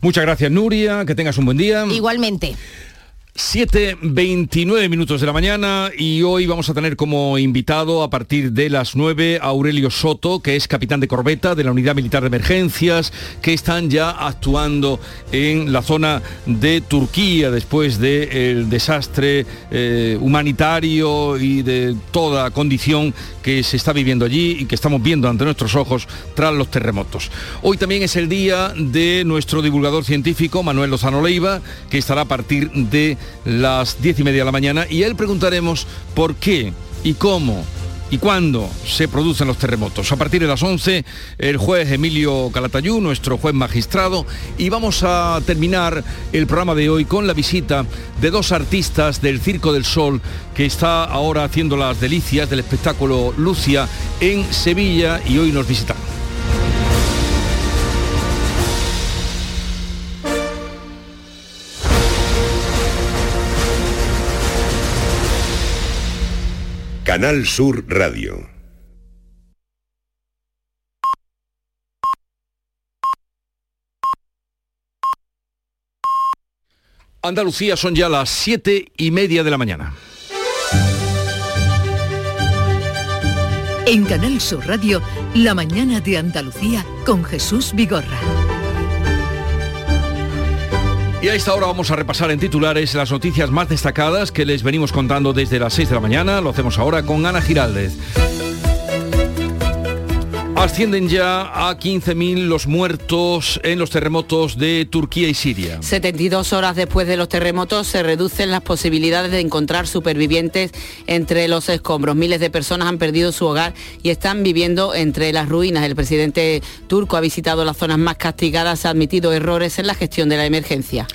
Muchas gracias Nuria, que tengas un buen día. Igualmente. 7.29 minutos de la mañana y hoy vamos a tener como invitado a partir de las 9 a Aurelio Soto, que es capitán de corbeta de la Unidad Militar de Emergencias, que están ya actuando en la zona de Turquía después del desastre eh, humanitario y de toda condición que se está viviendo allí y que estamos viendo ante nuestros ojos tras los terremotos. Hoy también es el día de nuestro divulgador científico, Manuel Lozano Leiva, que estará a partir de las diez y media de la mañana y él preguntaremos por qué y cómo y cuándo se producen los terremotos. A partir de las 11, el juez Emilio Calatayú, nuestro juez magistrado, y vamos a terminar el programa de hoy con la visita de dos artistas del Circo del Sol que está ahora haciendo las delicias del espectáculo Lucia en Sevilla y hoy nos visitan. Canal Sur Radio. Andalucía son ya las siete y media de la mañana. En Canal Sur Radio, La mañana de Andalucía con Jesús Vigorra. Y a esta hora vamos a repasar en titulares las noticias más destacadas que les venimos contando desde las 6 de la mañana. Lo hacemos ahora con Ana Giraldez. Ascienden ya a 15.000 los muertos en los terremotos de Turquía y Siria. 72 horas después de los terremotos se reducen las posibilidades de encontrar supervivientes entre los escombros. Miles de personas han perdido su hogar y están viviendo entre las ruinas. El presidente turco ha visitado las zonas más castigadas, ha admitido errores en la gestión de la emergencia.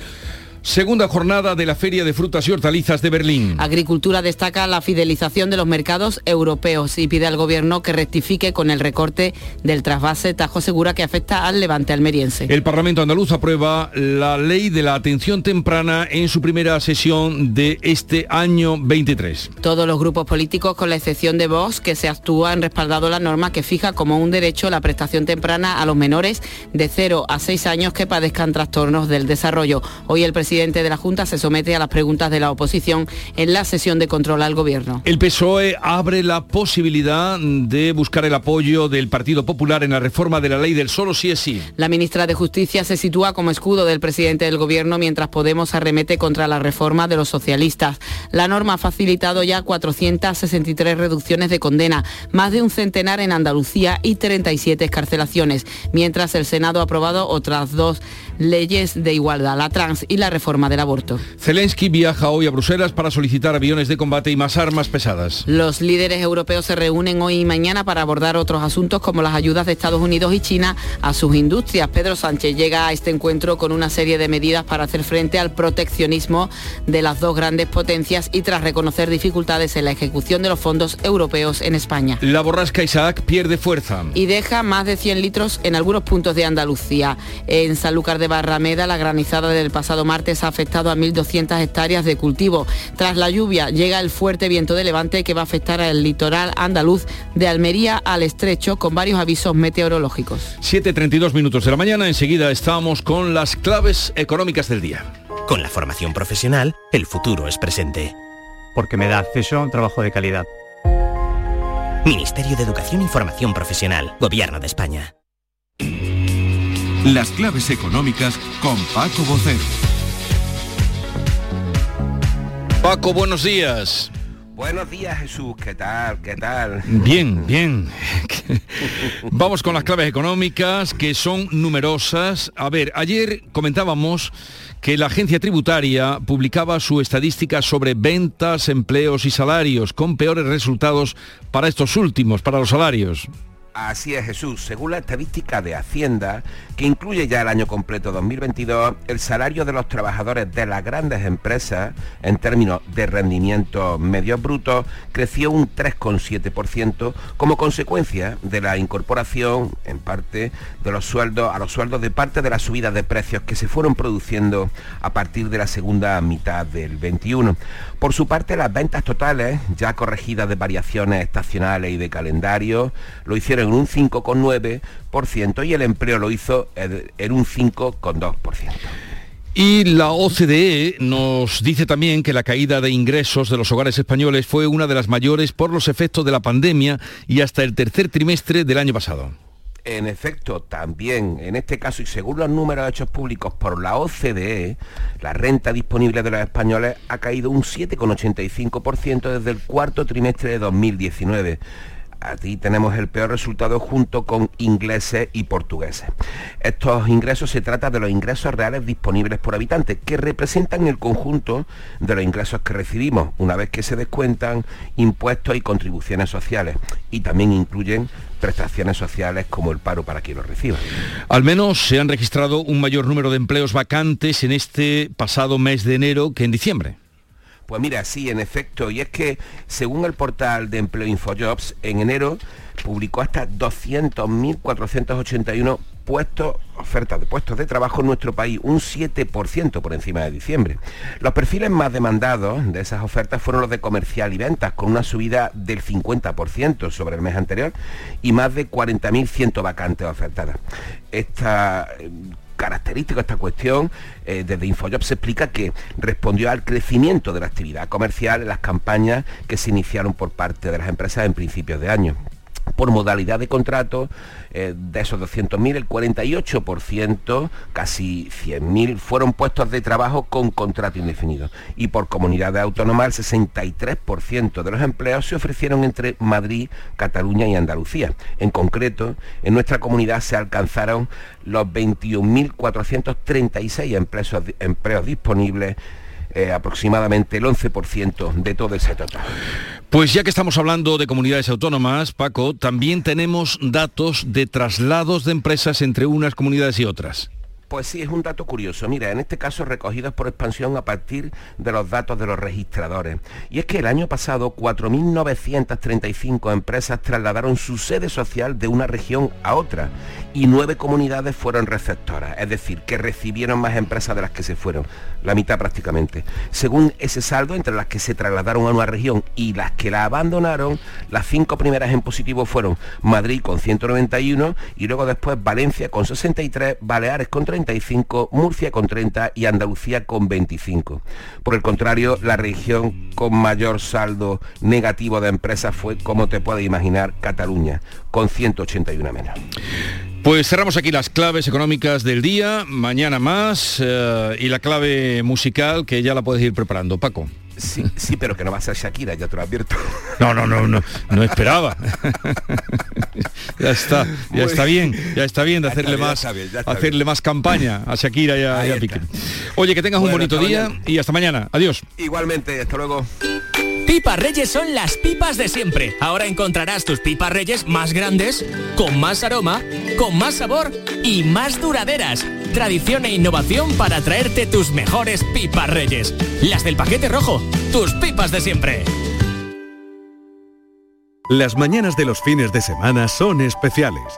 Segunda jornada de la Feria de Frutas y Hortalizas de Berlín. Agricultura destaca la fidelización de los mercados europeos y pide al gobierno que rectifique con el recorte del trasvase Tajo Segura que afecta al levante almeriense. El Parlamento andaluz aprueba la ley de la atención temprana en su primera sesión de este año 23. Todos los grupos políticos, con la excepción de Vox, que se actúa, han respaldado la norma que fija como un derecho la prestación temprana a los menores de 0 a 6 años que padezcan trastornos del desarrollo. Hoy el presidente presidente de la Junta se somete a las preguntas de la oposición en la sesión de control al Gobierno. El PSOE abre la posibilidad de buscar el apoyo del Partido Popular en la reforma de la ley del solo sí es sí. La ministra de Justicia se sitúa como escudo del presidente del Gobierno mientras Podemos arremete contra la reforma de los socialistas. La norma ha facilitado ya 463 reducciones de condena, más de un centenar en Andalucía y 37 escarcelaciones, mientras el Senado ha aprobado otras dos leyes de igualdad, la trans y la reforma del aborto. Zelensky viaja hoy a Bruselas para solicitar aviones de combate y más armas pesadas. Los líderes europeos se reúnen hoy y mañana para abordar otros asuntos como las ayudas de Estados Unidos y China a sus industrias. Pedro Sánchez llega a este encuentro con una serie de medidas para hacer frente al proteccionismo de las dos grandes potencias y tras reconocer dificultades en la ejecución de los fondos europeos en España. La borrasca Isaac pierde fuerza. Y deja más de 100 litros en algunos puntos de Andalucía. En Sanlúcar de Barrameda, la granizada del pasado martes ha afectado a 1.200 hectáreas de cultivo. Tras la lluvia llega el fuerte viento de levante que va a afectar al litoral andaluz de Almería al estrecho con varios avisos meteorológicos. 7.32 minutos de la mañana, enseguida estamos con las claves económicas del día. Con la formación profesional, el futuro es presente. Porque me da acceso a un trabajo de calidad. Ministerio de Educación y Formación Profesional, Gobierno de España. Las claves económicas con Paco Bocero. Paco, buenos días. Buenos días Jesús, ¿qué tal? ¿Qué tal? Bien, bien. Vamos con las claves económicas que son numerosas. A ver, ayer comentábamos que la agencia tributaria publicaba su estadística sobre ventas, empleos y salarios, con peores resultados para estos últimos, para los salarios. Así es Jesús, según la estadística de Hacienda, que incluye ya el año completo 2022, el salario de los trabajadores de las grandes empresas, en términos de rendimiento medio bruto, creció un 3,7% como consecuencia de la incorporación, en parte, de los sueldos, a los sueldos de parte de las subidas de precios que se fueron produciendo a partir de la segunda mitad del 21. Por su parte, las ventas totales, ya corregidas de variaciones estacionales y de calendario, lo hicieron en un 5,9% y el empleo lo hizo en un 5,2%. Y la OCDE nos dice también que la caída de ingresos de los hogares españoles fue una de las mayores por los efectos de la pandemia y hasta el tercer trimestre del año pasado. En efecto, también en este caso y según los números hechos públicos por la OCDE, la renta disponible de los españoles ha caído un 7,85% desde el cuarto trimestre de 2019 aquí tenemos el peor resultado junto con ingleses y portugueses. Estos ingresos se trata de los ingresos reales disponibles por habitante, que representan el conjunto de los ingresos que recibimos, una vez que se descuentan impuestos y contribuciones sociales, y también incluyen prestaciones sociales como el paro para quien lo reciba. Al menos se han registrado un mayor número de empleos vacantes en este pasado mes de enero que en diciembre. Pues mira, sí, en efecto, y es que según el portal de empleo Infojobs, en enero publicó hasta 200.481 puestos, ofertas de puestos de trabajo en nuestro país, un 7% por encima de diciembre. Los perfiles más demandados de esas ofertas fueron los de comercial y ventas, con una subida del 50% sobre el mes anterior y más de 40.100 vacantes ofertadas. Esta característica esta cuestión, eh, desde Infojob se explica que respondió al crecimiento de la actividad comercial en las campañas que se iniciaron por parte de las empresas en principios de año. Por modalidad de contrato, eh, de esos 200.000, el 48%, casi 100.000, fueron puestos de trabajo con contrato indefinido. Y por comunidad autónoma, el 63% de los empleos se ofrecieron entre Madrid, Cataluña y Andalucía. En concreto, en nuestra comunidad se alcanzaron los 21.436 empleos, empleos disponibles eh, aproximadamente el 11% de todo ese total. Pues ya que estamos hablando de comunidades autónomas, Paco, también tenemos datos de traslados de empresas entre unas comunidades y otras. Pues sí, es un dato curioso. Mira, en este caso recogidos por expansión a partir de los datos de los registradores. Y es que el año pasado 4.935 empresas trasladaron su sede social de una región a otra y nueve comunidades fueron receptoras, es decir, que recibieron más empresas de las que se fueron, la mitad prácticamente. Según ese saldo, entre las que se trasladaron a una región y las que la abandonaron, las cinco primeras en positivo fueron Madrid con 191 y luego después Valencia con 63, Baleares con 30 Murcia con 30 y Andalucía con 25. Por el contrario, la región con mayor saldo negativo de empresas fue, como te puedes imaginar, Cataluña, con 181 menos. Pues cerramos aquí las claves económicas del día, mañana más, eh, y la clave musical que ya la puedes ir preparando. Paco. Sí, sí, pero que no va a ser Shakira, ya te lo advierto. No, no, no, no, no esperaba. ya está, ya está bien, ya está bien de hacerle más, hacerle más campaña a Shakira y a, Piqué. Oye, que tengas un bonito día y hasta mañana. Adiós. Igualmente, hasta luego. Pipas Reyes son las pipas de siempre. Ahora encontrarás tus pipas Reyes más grandes, con más aroma, con más sabor y más duraderas. Tradición e innovación para traerte tus mejores pipas Reyes. Las del paquete rojo, tus pipas de siempre. Las mañanas de los fines de semana son especiales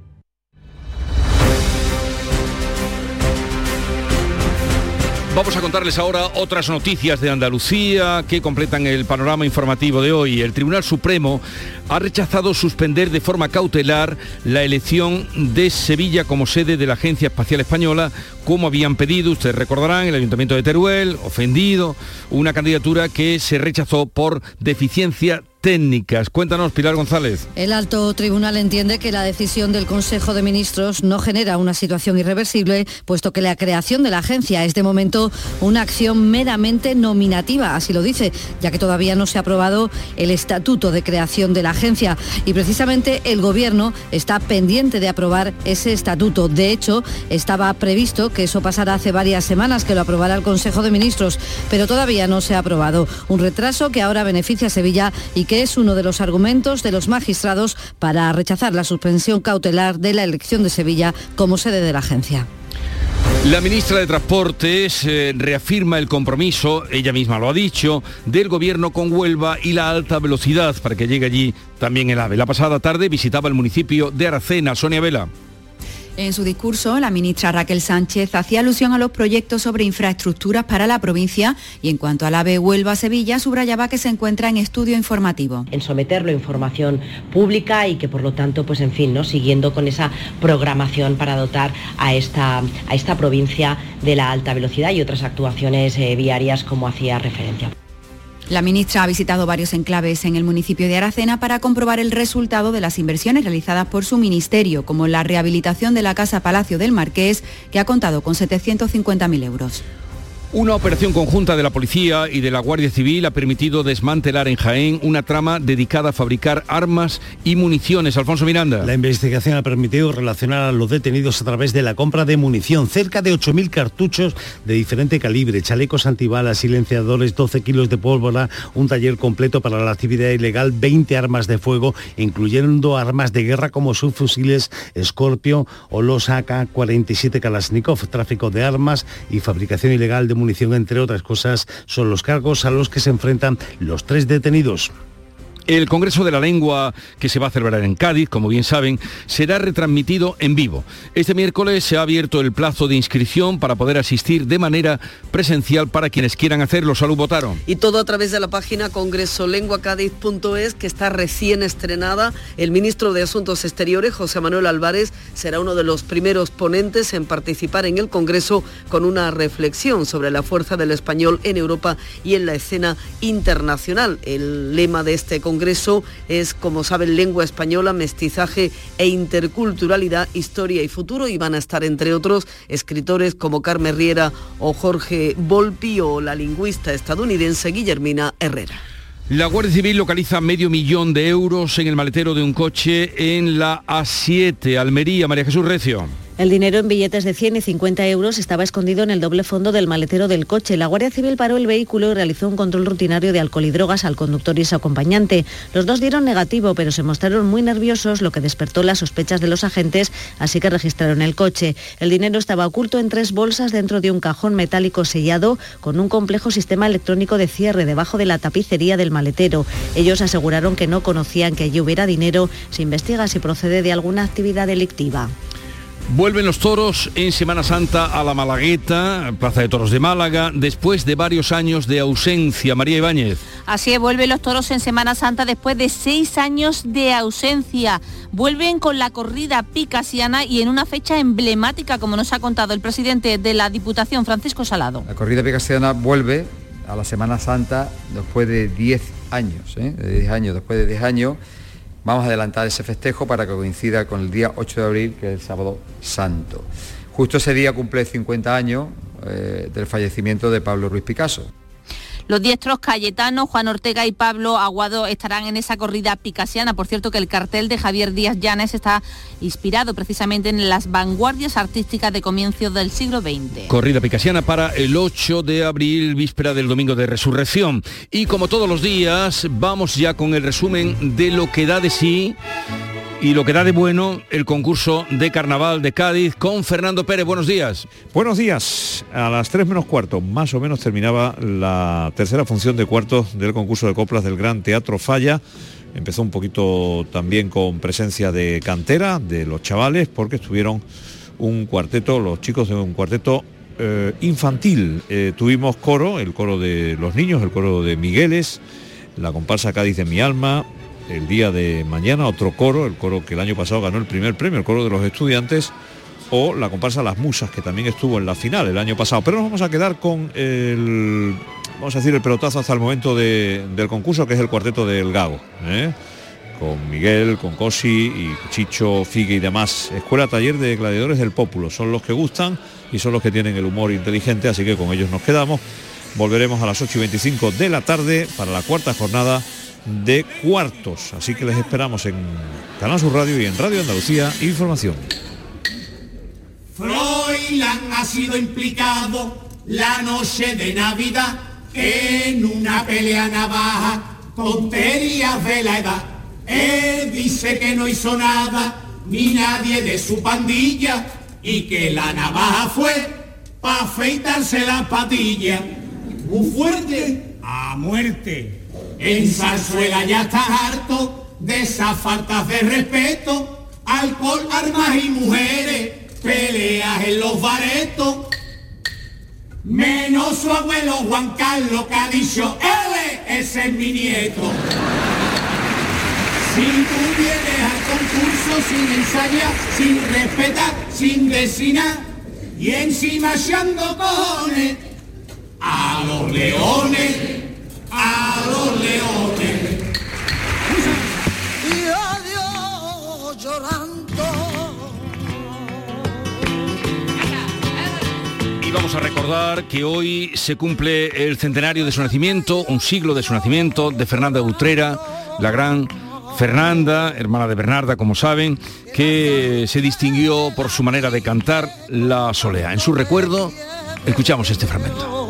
Vamos a contarles ahora otras noticias de Andalucía que completan el panorama informativo de hoy. El Tribunal Supremo ha rechazado suspender de forma cautelar la elección de Sevilla como sede de la Agencia Espacial Española, como habían pedido, ustedes recordarán, el Ayuntamiento de Teruel, ofendido, una candidatura que se rechazó por deficiencia técnicas. Cuéntanos, Pilar González. El alto tribunal entiende que la decisión del Consejo de Ministros no genera una situación irreversible, puesto que la creación de la agencia es de momento una acción meramente nominativa, así lo dice, ya que todavía no se ha aprobado el estatuto de creación de la agencia y precisamente el Gobierno está pendiente de aprobar ese estatuto. De hecho, estaba previsto que eso pasara hace varias semanas, que lo aprobara el Consejo de Ministros, pero todavía no se ha aprobado. Un retraso que ahora beneficia a Sevilla y que es uno de los argumentos de los magistrados para rechazar la suspensión cautelar de la elección de Sevilla como sede de la agencia. La ministra de Transportes eh, reafirma el compromiso, ella misma lo ha dicho, del gobierno con Huelva y la alta velocidad para que llegue allí también el AVE. La pasada tarde visitaba el municipio de Aracena, Sonia Vela. En su discurso, la ministra Raquel Sánchez hacía alusión a los proyectos sobre infraestructuras para la provincia y en cuanto al AVE Huelva-Sevilla, subrayaba que se encuentra en estudio informativo. En someterlo a información pública y que por lo tanto, pues en fin, ¿no? siguiendo con esa programación para dotar a esta, a esta provincia de la alta velocidad y otras actuaciones eh, viarias como hacía referencia. La ministra ha visitado varios enclaves en el municipio de Aracena para comprobar el resultado de las inversiones realizadas por su ministerio, como la rehabilitación de la Casa Palacio del Marqués, que ha contado con 750.000 euros. Una operación conjunta de la policía y de la Guardia Civil ha permitido desmantelar en Jaén una trama dedicada a fabricar armas y municiones. Alfonso Miranda. La investigación ha permitido relacionar a los detenidos a través de la compra de munición, cerca de 8.000 cartuchos de diferente calibre, chalecos antibalas, silenciadores, 12 kilos de pólvora, un taller completo para la actividad ilegal, 20 armas de fuego, incluyendo armas de guerra como subfusiles Scorpio o los AK-47 Kalashnikov, tráfico de armas y fabricación ilegal de munición, entre otras cosas, son los cargos a los que se enfrentan los tres detenidos. El Congreso de la Lengua, que se va a celebrar en Cádiz, como bien saben, será retransmitido en vivo. Este miércoles se ha abierto el plazo de inscripción para poder asistir de manera presencial para quienes quieran hacerlo. Salud votaron. Y todo a través de la página congresolenguacadiz.es, que está recién estrenada. El ministro de Asuntos Exteriores, José Manuel Álvarez, será uno de los primeros ponentes en participar en el Congreso con una reflexión sobre la fuerza del español en Europa y en la escena internacional. El lema de este Congreso Congreso es, como saben, lengua española, mestizaje e interculturalidad, historia y futuro. Y van a estar, entre otros, escritores como Carmen Riera o Jorge Volpi o la lingüista estadounidense Guillermina Herrera. La Guardia Civil localiza medio millón de euros en el maletero de un coche en la A7, Almería. María Jesús Recio. El dinero en billetes de 100 y 50 euros estaba escondido en el doble fondo del maletero del coche. La Guardia Civil paró el vehículo y realizó un control rutinario de alcohol y drogas al conductor y su acompañante. Los dos dieron negativo, pero se mostraron muy nerviosos, lo que despertó las sospechas de los agentes, así que registraron el coche. El dinero estaba oculto en tres bolsas dentro de un cajón metálico sellado con un complejo sistema electrónico de cierre debajo de la tapicería del maletero. Ellos aseguraron que no conocían que allí hubiera dinero. Se investiga si procede de alguna actividad delictiva. Vuelven los toros en Semana Santa a la Malagueta, Plaza de Toros de Málaga, después de varios años de ausencia. María Ibáñez. Así es, vuelven los toros en Semana Santa después de seis años de ausencia. Vuelven con la corrida picasiana y en una fecha emblemática, como nos ha contado el presidente de la Diputación, Francisco Salado. La corrida picasiana vuelve a la Semana Santa después de 10 años, ¿eh? de 10 años, después de 10 años Vamos a adelantar ese festejo para que coincida con el día 8 de abril, que es el sábado santo. Justo ese día cumple 50 años eh, del fallecimiento de Pablo Ruiz Picasso. Los diestros Cayetano, Juan Ortega y Pablo Aguado estarán en esa corrida picasiana. Por cierto que el cartel de Javier Díaz Llanes está inspirado precisamente en las vanguardias artísticas de comienzos del siglo XX. Corrida picasiana para el 8 de abril, víspera del domingo de resurrección. Y como todos los días, vamos ya con el resumen de lo que da de sí y lo que da de bueno el concurso de carnaval de Cádiz con Fernando Pérez. Buenos días. Buenos días. A las 3 menos cuarto, más o menos terminaba la tercera función de cuartos del concurso de coplas del Gran Teatro Falla. Empezó un poquito también con presencia de cantera, de los chavales, porque estuvieron un cuarteto, los chicos de un cuarteto eh, infantil. Eh, tuvimos coro, el coro de los niños, el coro de Migueles, la comparsa Cádiz de mi alma, el día de mañana otro coro, el coro que el año pasado ganó el primer premio, el coro de los estudiantes, o la comparsa Las Musas, que también estuvo en la final el año pasado. Pero nos vamos a quedar con el, vamos a decir, el pelotazo hasta el momento del concurso, que es el cuarteto del Gago. ¿eh? Con Miguel, con Cosi y Chicho, Figue y demás. Escuela Taller de Gladiadores del Pópulo. Son los que gustan y son los que tienen el humor inteligente, así que con ellos nos quedamos. Volveremos a las 8 y 25 de la tarde para la cuarta jornada de cuartos. Así que les esperamos en Canal Sur Radio y en Radio Andalucía Información. Froilán ha sido implicado la noche de Navidad en una pelea navaja con terias de la edad. Él dice que no hizo nada ni nadie de su pandilla y que la navaja fue para afeitarse la patilla. Muy fuerte, a muerte. En Zarzuela ya está harto de esas faltas de respeto, alcohol, armas y mujeres. caras en los baretos, menos su abuelo Juan Carlos que ha dicho, él es mi nieto. Si tú vienes al concurso sin ensayar, sin respetar, sin vecinar y encima echando cojones a los leones, a los. Y adiós llorando. Y vamos a recordar que hoy se cumple el centenario de su nacimiento, un siglo de su nacimiento, de Fernanda Utrera, la gran Fernanda, hermana de Bernarda, como saben, que se distinguió por su manera de cantar la solea. En su recuerdo, escuchamos este fragmento.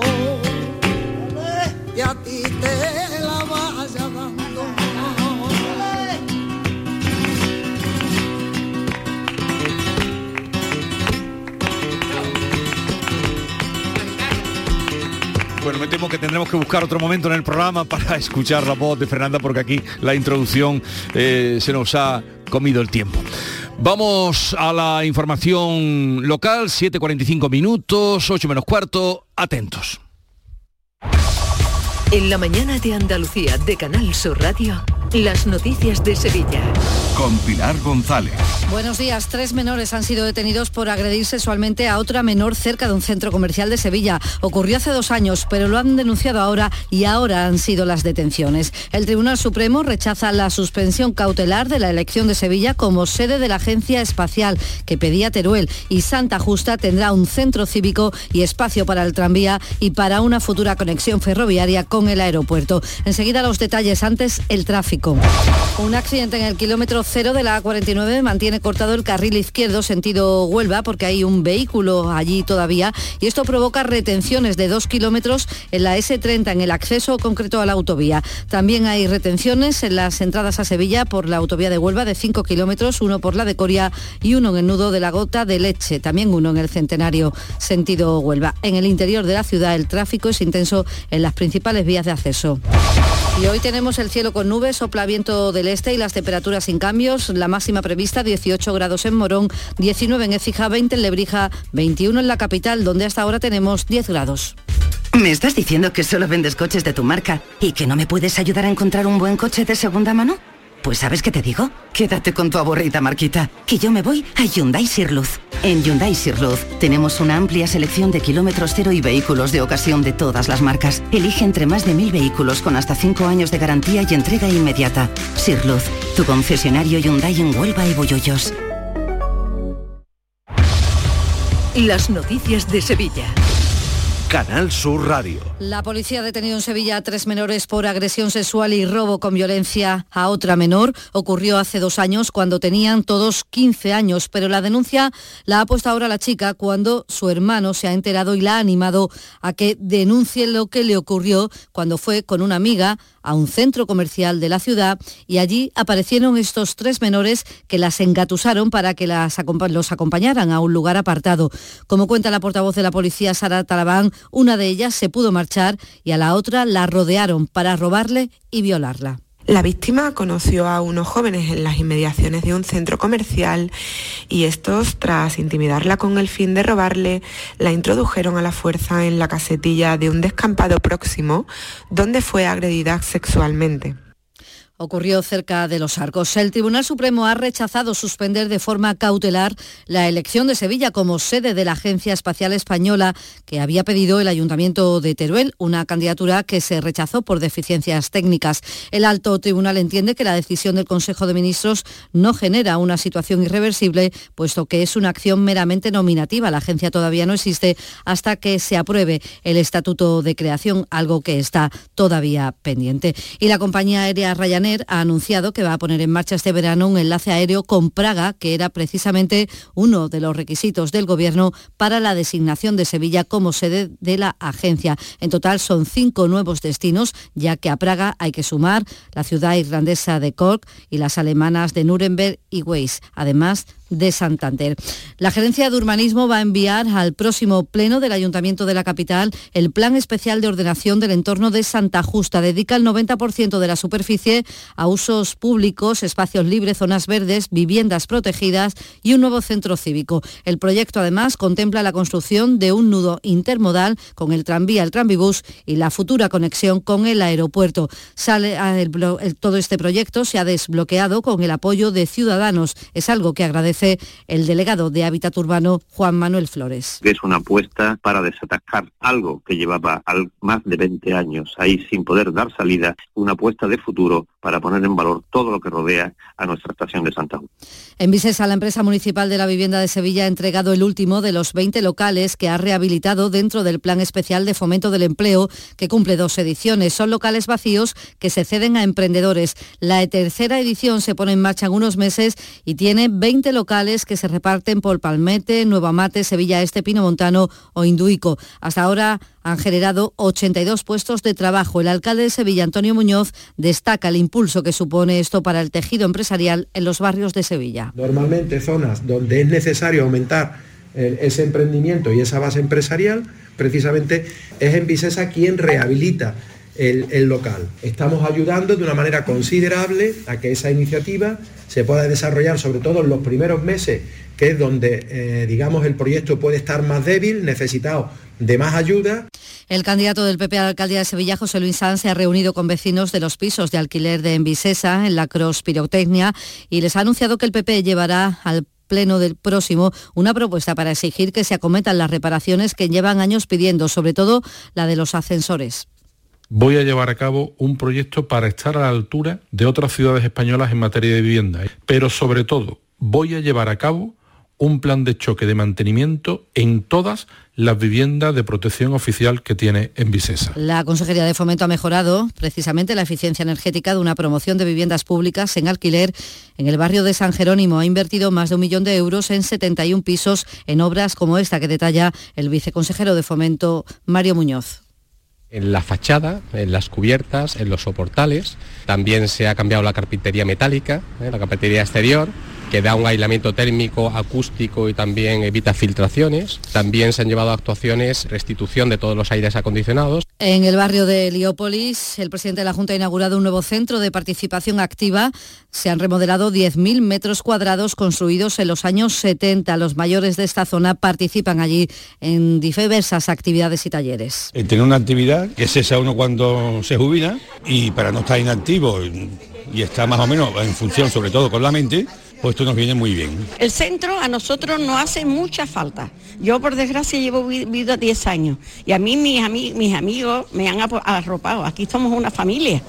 Bueno, me temo que tendremos que buscar otro momento en el programa para escuchar la voz de Fernanda porque aquí la introducción eh, se nos ha comido el tiempo. Vamos a la información local, 7.45 minutos, 8 menos cuarto, atentos. En la mañana de Andalucía de Canal Sur Radio, las noticias de Sevilla. Con Pilar González. Buenos días. Tres menores han sido detenidos por agredir sexualmente a otra menor cerca de un centro comercial de Sevilla. Ocurrió hace dos años, pero lo han denunciado ahora y ahora han sido las detenciones. El Tribunal Supremo rechaza la suspensión cautelar de la elección de Sevilla como sede de la Agencia Espacial que pedía Teruel y Santa Justa tendrá un centro cívico y espacio para el tranvía y para una futura conexión ferroviaria con el aeropuerto. Enseguida los detalles, antes el tráfico. Un accidente en el kilómetro cero de la A49 mantiene cortado el carril izquierdo sentido Huelva porque hay un vehículo allí todavía y esto provoca retenciones de dos kilómetros en la S30 en el acceso concreto a la autovía. También hay retenciones en las entradas a Sevilla por la autovía de Huelva de 5 kilómetros, uno por la de Coria y uno en el nudo de la gota de leche, también uno en el centenario sentido Huelva. En el interior de la ciudad el tráfico es intenso en las principales vías de acceso. Y hoy tenemos el cielo con nubes, viento del este y las temperaturas sin cambios. La máxima prevista 18 grados en Morón, 19 en Écija, 20 en Lebrija, 21 en la capital, donde hasta ahora tenemos 10 grados. ¿Me estás diciendo que solo vendes coches de tu marca y que no me puedes ayudar a encontrar un buen coche de segunda mano? Pues ¿sabes qué te digo? Quédate con tu aburrida marquita, que yo me voy a Hyundai Sirluz. En Hyundai Sirluz tenemos una amplia selección de kilómetros cero y vehículos de ocasión de todas las marcas. Elige entre más de mil vehículos con hasta 5 años de garantía y entrega inmediata. Sirluz, tu concesionario Hyundai en Huelva y Bollollos. Las noticias de Sevilla. Canal Sur Radio. La policía ha detenido en Sevilla a tres menores por agresión sexual y robo con violencia a otra menor. Ocurrió hace dos años cuando tenían todos 15 años, pero la denuncia la ha puesto ahora la chica cuando su hermano se ha enterado y la ha animado a que denuncie lo que le ocurrió cuando fue con una amiga a un centro comercial de la ciudad y allí aparecieron estos tres menores que las engatusaron para que las los acompañaran a un lugar apartado. Como cuenta la portavoz de la policía, Sara Talabán, una de ellas se pudo marchar y a la otra la rodearon para robarle y violarla. La víctima conoció a unos jóvenes en las inmediaciones de un centro comercial y estos, tras intimidarla con el fin de robarle, la introdujeron a la fuerza en la casetilla de un descampado próximo donde fue agredida sexualmente. Ocurrió cerca de Los Arcos. El Tribunal Supremo ha rechazado suspender de forma cautelar la elección de Sevilla como sede de la Agencia Espacial Española que había pedido el Ayuntamiento de Teruel, una candidatura que se rechazó por deficiencias técnicas. El alto tribunal entiende que la decisión del Consejo de Ministros no genera una situación irreversible, puesto que es una acción meramente nominativa. La agencia todavía no existe hasta que se apruebe el Estatuto de Creación, algo que está todavía pendiente. Y la compañía aérea Ryanair ha anunciado que va a poner en marcha este verano un enlace aéreo con Praga, que era precisamente uno de los requisitos del Gobierno para la designación de Sevilla como sede de la agencia. En total son cinco nuevos destinos, ya que a Praga hay que sumar la ciudad irlandesa de Cork y las alemanas de Nuremberg y Weiss, además de Santander. La Gerencia de Urbanismo va a enviar al próximo pleno del Ayuntamiento de la capital el Plan Especial de Ordenación del entorno de Santa Justa. Dedica el 90% de la superficie a usos públicos, espacios libres, zonas verdes, viviendas protegidas y un nuevo centro cívico. El proyecto además contempla la construcción de un nudo intermodal con el tranvía, el tranvibús y la futura conexión con el aeropuerto. Sale todo este proyecto se ha desbloqueado con el apoyo de ciudadanos. Es algo que agradece el delegado de Hábitat Urbano, Juan Manuel Flores. Es una apuesta para desatascar algo que llevaba más de 20 años ahí sin poder dar salida, una apuesta de futuro para poner en valor todo lo que rodea a nuestra estación de Santa Cruz. En Vicesa, la empresa municipal de la vivienda de Sevilla ha entregado el último de los 20 locales que ha rehabilitado dentro del Plan Especial de Fomento del Empleo, que cumple dos ediciones. Son locales vacíos que se ceden a emprendedores. La tercera edición se pone en marcha en unos meses y tiene 20 locales que se reparten por Palmete, Nueva Mate, Sevilla Este, Pino Montano o Induico. Hasta ahora han generado 82 puestos de trabajo. El alcalde de Sevilla, Antonio Muñoz, destaca el impulso que supone esto para el tejido empresarial en los barrios de Sevilla. Normalmente zonas donde es necesario aumentar ese emprendimiento y esa base empresarial, precisamente es en Vicesa quien rehabilita el, local. Estamos ayudando de una manera considerable a que esa iniciativa se pueda desarrollar, sobre todo en los primeros meses, que es donde, eh, digamos, el proyecto puede estar más débil, necesitado de más ayuda. El candidato del PP a la alcaldía de Sevilla, José Luis Sanz, se ha reunido con vecinos de los pisos de alquiler de Envisesa, en la Cross Pirotecnia, y les ha anunciado que el PP llevará al pleno del próximo una propuesta para exigir que se acometan las reparaciones que llevan años pidiendo, sobre todo la de los ascensores voy a llevar a cabo un proyecto para estar a la altura de otras ciudades españolas en materia de vivienda. Pero sobre todo, voy a llevar a cabo un plan de choque de mantenimiento en todas las viviendas de protección oficial que tiene en Vicesa. La Consejería de Fomento ha mejorado precisamente la eficiencia energética de una promoción de viviendas públicas en alquiler en el barrio de San Jerónimo. Ha invertido más de un millón de euros en 71 pisos en obras como esta que detalla el viceconsejero de Fomento, Mario Muñoz en la fachada, en las cubiertas, en los soportales. También se ha cambiado la carpintería metálica, ¿eh? la carpintería exterior que da un aislamiento térmico, acústico y también evita filtraciones. También se han llevado actuaciones, restitución de todos los aires acondicionados. En el barrio de Heliópolis, el presidente de la Junta ha inaugurado un nuevo centro de participación activa. Se han remodelado 10.000 metros cuadrados construidos en los años 70. Los mayores de esta zona participan allí en diversas actividades y talleres. Eh, tener una actividad que es esa uno cuando se jubila y para no estar inactivo y estar más o menos en función sobre todo con la mente, pues esto nos viene muy bien. El centro a nosotros nos hace mucha falta. Yo por desgracia llevo vivido 10 años y a mí mis, mis amigos me han arropado. Aquí somos una familia.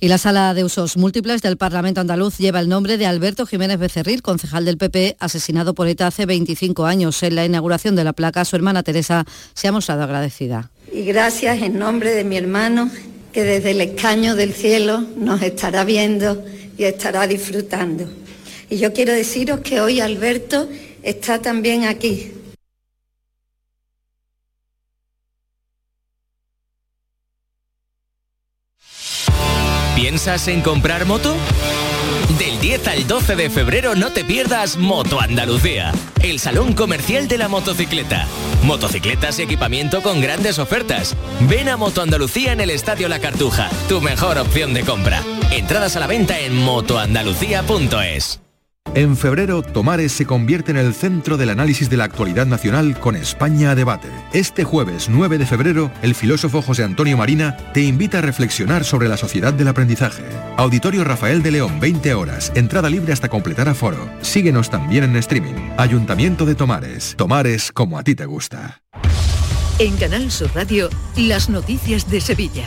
Y la sala de usos múltiples del Parlamento andaluz lleva el nombre de Alberto Jiménez Becerril, concejal del PP, asesinado por ETA hace 25 años. En la inauguración de la placa, su hermana Teresa se ha mostrado agradecida. Y gracias en nombre de mi hermano, que desde el escaño del cielo nos estará viendo y estará disfrutando. Y yo quiero deciros que hoy Alberto está también aquí. ¿Piensas en comprar moto? Del 10 al 12 de febrero no te pierdas Moto Andalucía, el salón comercial de la motocicleta. Motocicletas y equipamiento con grandes ofertas. Ven a Moto Andalucía en el Estadio La Cartuja, tu mejor opción de compra. Entradas a la venta en motoandalucía.es. En febrero, Tomares se convierte en el centro del análisis de la actualidad nacional con España a debate. Este jueves 9 de febrero, el filósofo José Antonio Marina te invita a reflexionar sobre la sociedad del aprendizaje. Auditorio Rafael de León, 20 horas, entrada libre hasta completar aforo. Síguenos también en streaming. Ayuntamiento de Tomares. Tomares como a ti te gusta. En Canal Sur Radio, las noticias de Sevilla.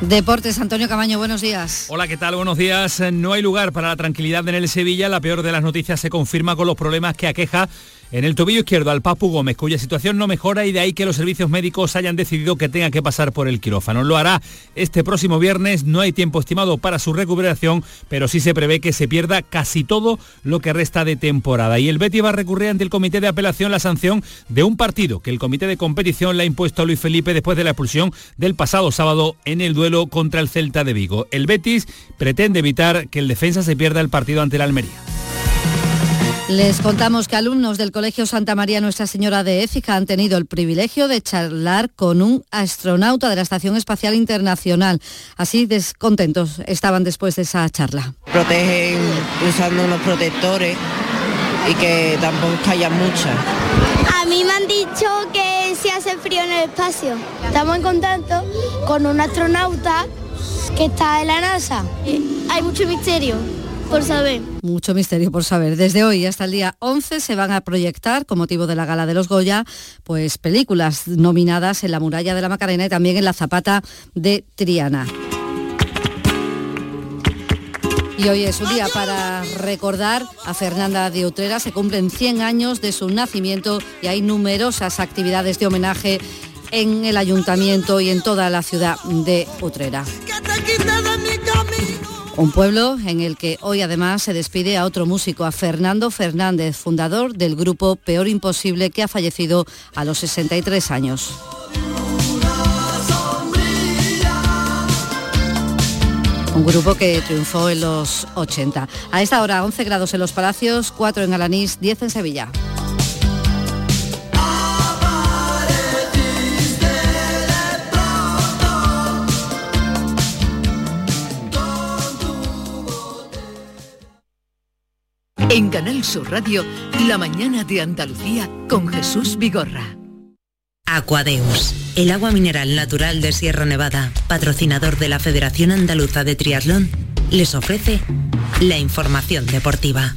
Deportes, Antonio Camaño, buenos días. Hola, ¿qué tal? Buenos días. No hay lugar para la tranquilidad en el Sevilla. La peor de las noticias se confirma con los problemas que aqueja en el tobillo izquierdo al Papu Gómez, cuya situación no mejora y de ahí que los servicios médicos hayan decidido que tenga que pasar por el quirófano. Lo hará este próximo viernes, no hay tiempo estimado para su recuperación, pero sí se prevé que se pierda casi todo lo que resta de temporada. Y el Betty va a recurrir ante el comité de apelación la sanción de un partido que el comité de competición le ha impuesto a Luis Felipe después de la expulsión del pasado sábado en el duelo contra el Celta de Vigo. El Betis pretende evitar que el defensa se pierda el partido ante la Almería. Les contamos que alumnos del Colegio Santa María Nuestra Señora de Écija han tenido el privilegio de charlar con un astronauta de la Estación Espacial Internacional. Así descontentos estaban después de esa charla. Protegen usando unos protectores y que tampoco haya muchas. A mí me han dicho que se hace frío en el espacio. Estamos en contacto con un astronauta que está en la NASA. Hay mucho misterio por saber. Mucho misterio por saber. Desde hoy hasta el día 11 se van a proyectar, con motivo de la Gala de los Goya, pues películas nominadas en La Muralla de la Macarena y también en La Zapata de Triana. Y hoy es un día para recordar a Fernanda de Utrera. Se cumplen 100 años de su nacimiento y hay numerosas actividades de homenaje en el ayuntamiento y en toda la ciudad de Utrera. Un pueblo en el que hoy además se despide a otro músico, a Fernando Fernández, fundador del grupo Peor Imposible, que ha fallecido a los 63 años. Un grupo que triunfó en los 80. A esta hora 11 grados en los Palacios, 4 en Alanís, 10 en Sevilla. En Canal Sur Radio, La mañana de Andalucía con Jesús Vigorra. Aquadeus, el agua mineral natural de Sierra Nevada, patrocinador de la Federación Andaluza de Triatlón, les ofrece la información deportiva.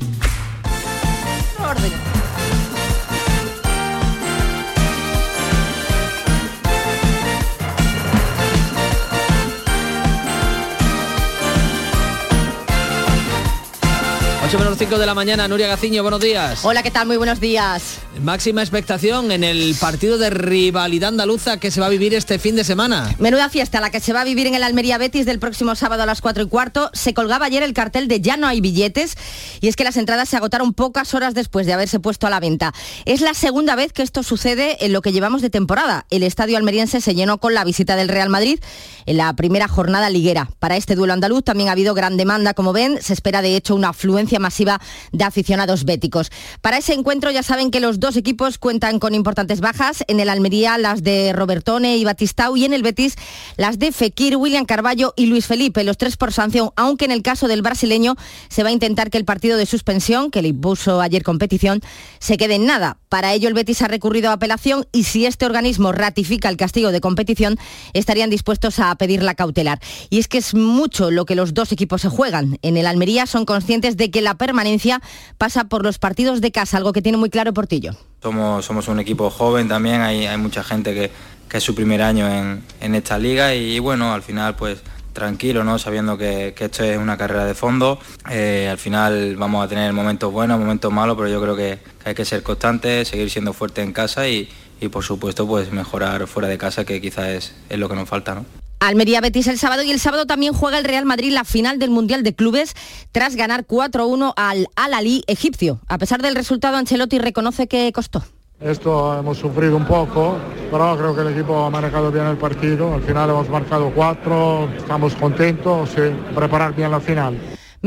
Ocho menos 5 de la mañana, Nuria Gaciño, buenos días. Hola, ¿qué tal? Muy buenos días. Máxima expectación en el partido de rivalidad andaluza que se va a vivir este fin de semana. Menuda fiesta la que se va a vivir en el Almería Betis del próximo sábado a las 4 y cuarto. Se colgaba ayer el cartel de ya no hay billetes y es que las entradas se agotaron pocas horas después de haberse puesto a la venta. Es la segunda vez que esto sucede en lo que llevamos de temporada. El estadio almeriense se llenó con la visita del Real Madrid en la primera jornada liguera. Para este duelo andaluz también ha habido gran demanda, como ven. Se espera de hecho una afluencia masiva de aficionados béticos. Para ese encuentro ya saben que los dos equipos cuentan con importantes bajas. En el Almería las de Robertone y Batistau y en el Betis las de Fekir, William Carballo y Luis Felipe, los tres por sanción, aunque en el caso del brasileño se va a intentar que el partido de suspensión, que le impuso ayer competición, se quede en nada. Para ello el Betis ha recurrido a apelación y si este organismo ratifica el castigo de competición, estarían dispuestos a pedir la cautelar. Y es que es mucho lo que los dos equipos se juegan. En el Almería son conscientes de que la permanencia pasa por los partidos de casa, algo que tiene muy claro Portillo. Somos, somos un equipo joven también, hay, hay mucha gente que, que, es su primer año en, en esta liga y, bueno, al final pues tranquilo, ¿no? sabiendo que, esto es una carrera de fondo. Eh, al final vamos a tener momentos buenos, momentos malos, pero yo creo que, hay que ser constantes, seguir siendo fuerte en casa y, y, por supuesto pues mejorar fuera de casa, que quizás es, es lo que nos falta. ¿no? Almería Betis el sábado y el sábado también juega el Real Madrid la final del Mundial de Clubes tras ganar 4-1 al Al-Ali egipcio. A pesar del resultado, Ancelotti reconoce que costó. Esto hemos sufrido un poco, pero creo que el equipo ha manejado bien el partido. Al final hemos marcado cuatro, estamos contentos, sí, preparar bien la final.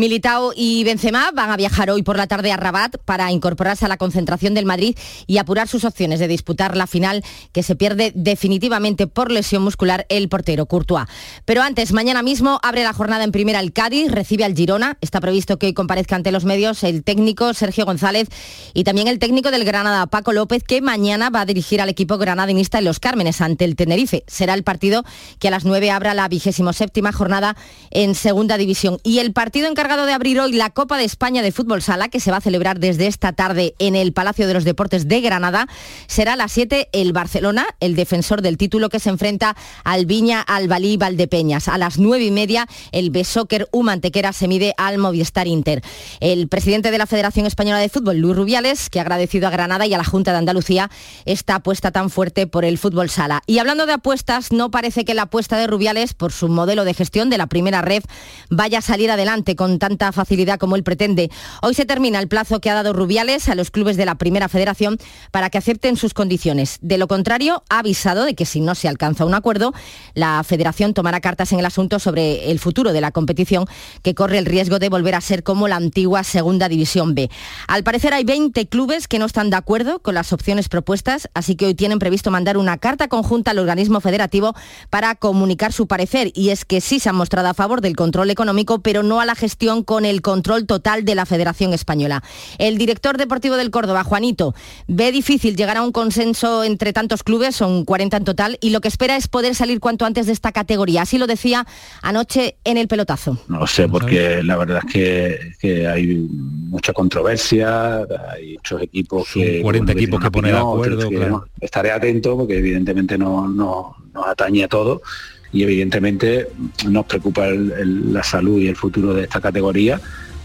Militao y Benzema van a viajar hoy por la tarde a Rabat para incorporarse a la concentración del Madrid y apurar sus opciones de disputar la final que se pierde definitivamente por lesión muscular el portero Courtois. Pero antes, mañana mismo abre la jornada en primera el Cádiz, recibe al Girona. Está previsto que hoy comparezca ante los medios el técnico Sergio González y también el técnico del Granada, Paco López, que mañana va a dirigir al equipo granadinista en Los Cármenes ante el Tenerife. Será el partido que a las 9 abra la vigésimo séptima jornada en segunda división. Y el partido en encargado de abrir hoy la Copa de España de Fútbol Sala, que se va a celebrar desde esta tarde en el Palacio de los Deportes de Granada, será a las 7 el Barcelona, el defensor del título que se enfrenta al Viña Albalí Valdepeñas. A las 9 y media el Besóquer Humantequera se mide al Movistar Inter. El presidente de la Federación Española de Fútbol, Luis Rubiales, que ha agradecido a Granada y a la Junta de Andalucía esta apuesta tan fuerte por el fútbol sala. Y hablando de apuestas, no parece que la apuesta de Rubiales por su modelo de gestión de la primera red vaya a salir adelante con tanta facilidad como él pretende. Hoy se termina el plazo que ha dado Rubiales a los clubes de la Primera Federación para que acepten sus condiciones. De lo contrario, ha avisado de que si no se alcanza un acuerdo, la Federación tomará cartas en el asunto sobre el futuro de la competición, que corre el riesgo de volver a ser como la antigua Segunda División B. Al parecer hay 20 clubes que no están de acuerdo con las opciones propuestas, así que hoy tienen previsto mandar una carta conjunta al organismo federativo para comunicar su parecer. Y es que sí se han mostrado a favor del control económico, pero no a la gestión con el control total de la Federación Española. El director deportivo del Córdoba, Juanito, ve difícil llegar a un consenso entre tantos clubes, son 40 en total, y lo que espera es poder salir cuanto antes de esta categoría. Así lo decía anoche en el pelotazo. No sé, porque la verdad es que, hay mucha controversia, hay muchos equipos que... 40 equipos que ponen de acuerdo, Estaré atento porque evidentemente no, no, nos atañe a todo y evidentemente nos preocupa la salud y el futuro de esta categoría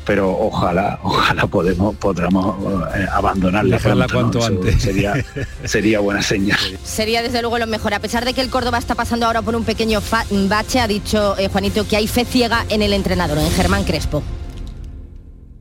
pero ojalá, ojalá podemos, podamos eh, abandonarla cuanto antes. Sería, sería buena señal. Sería desde luego lo mejor. A pesar de que el Córdoba está pasando ahora por un pequeño bache, ha dicho eh, Juanito que hay fe ciega en el entrenador, en Germán Crespo.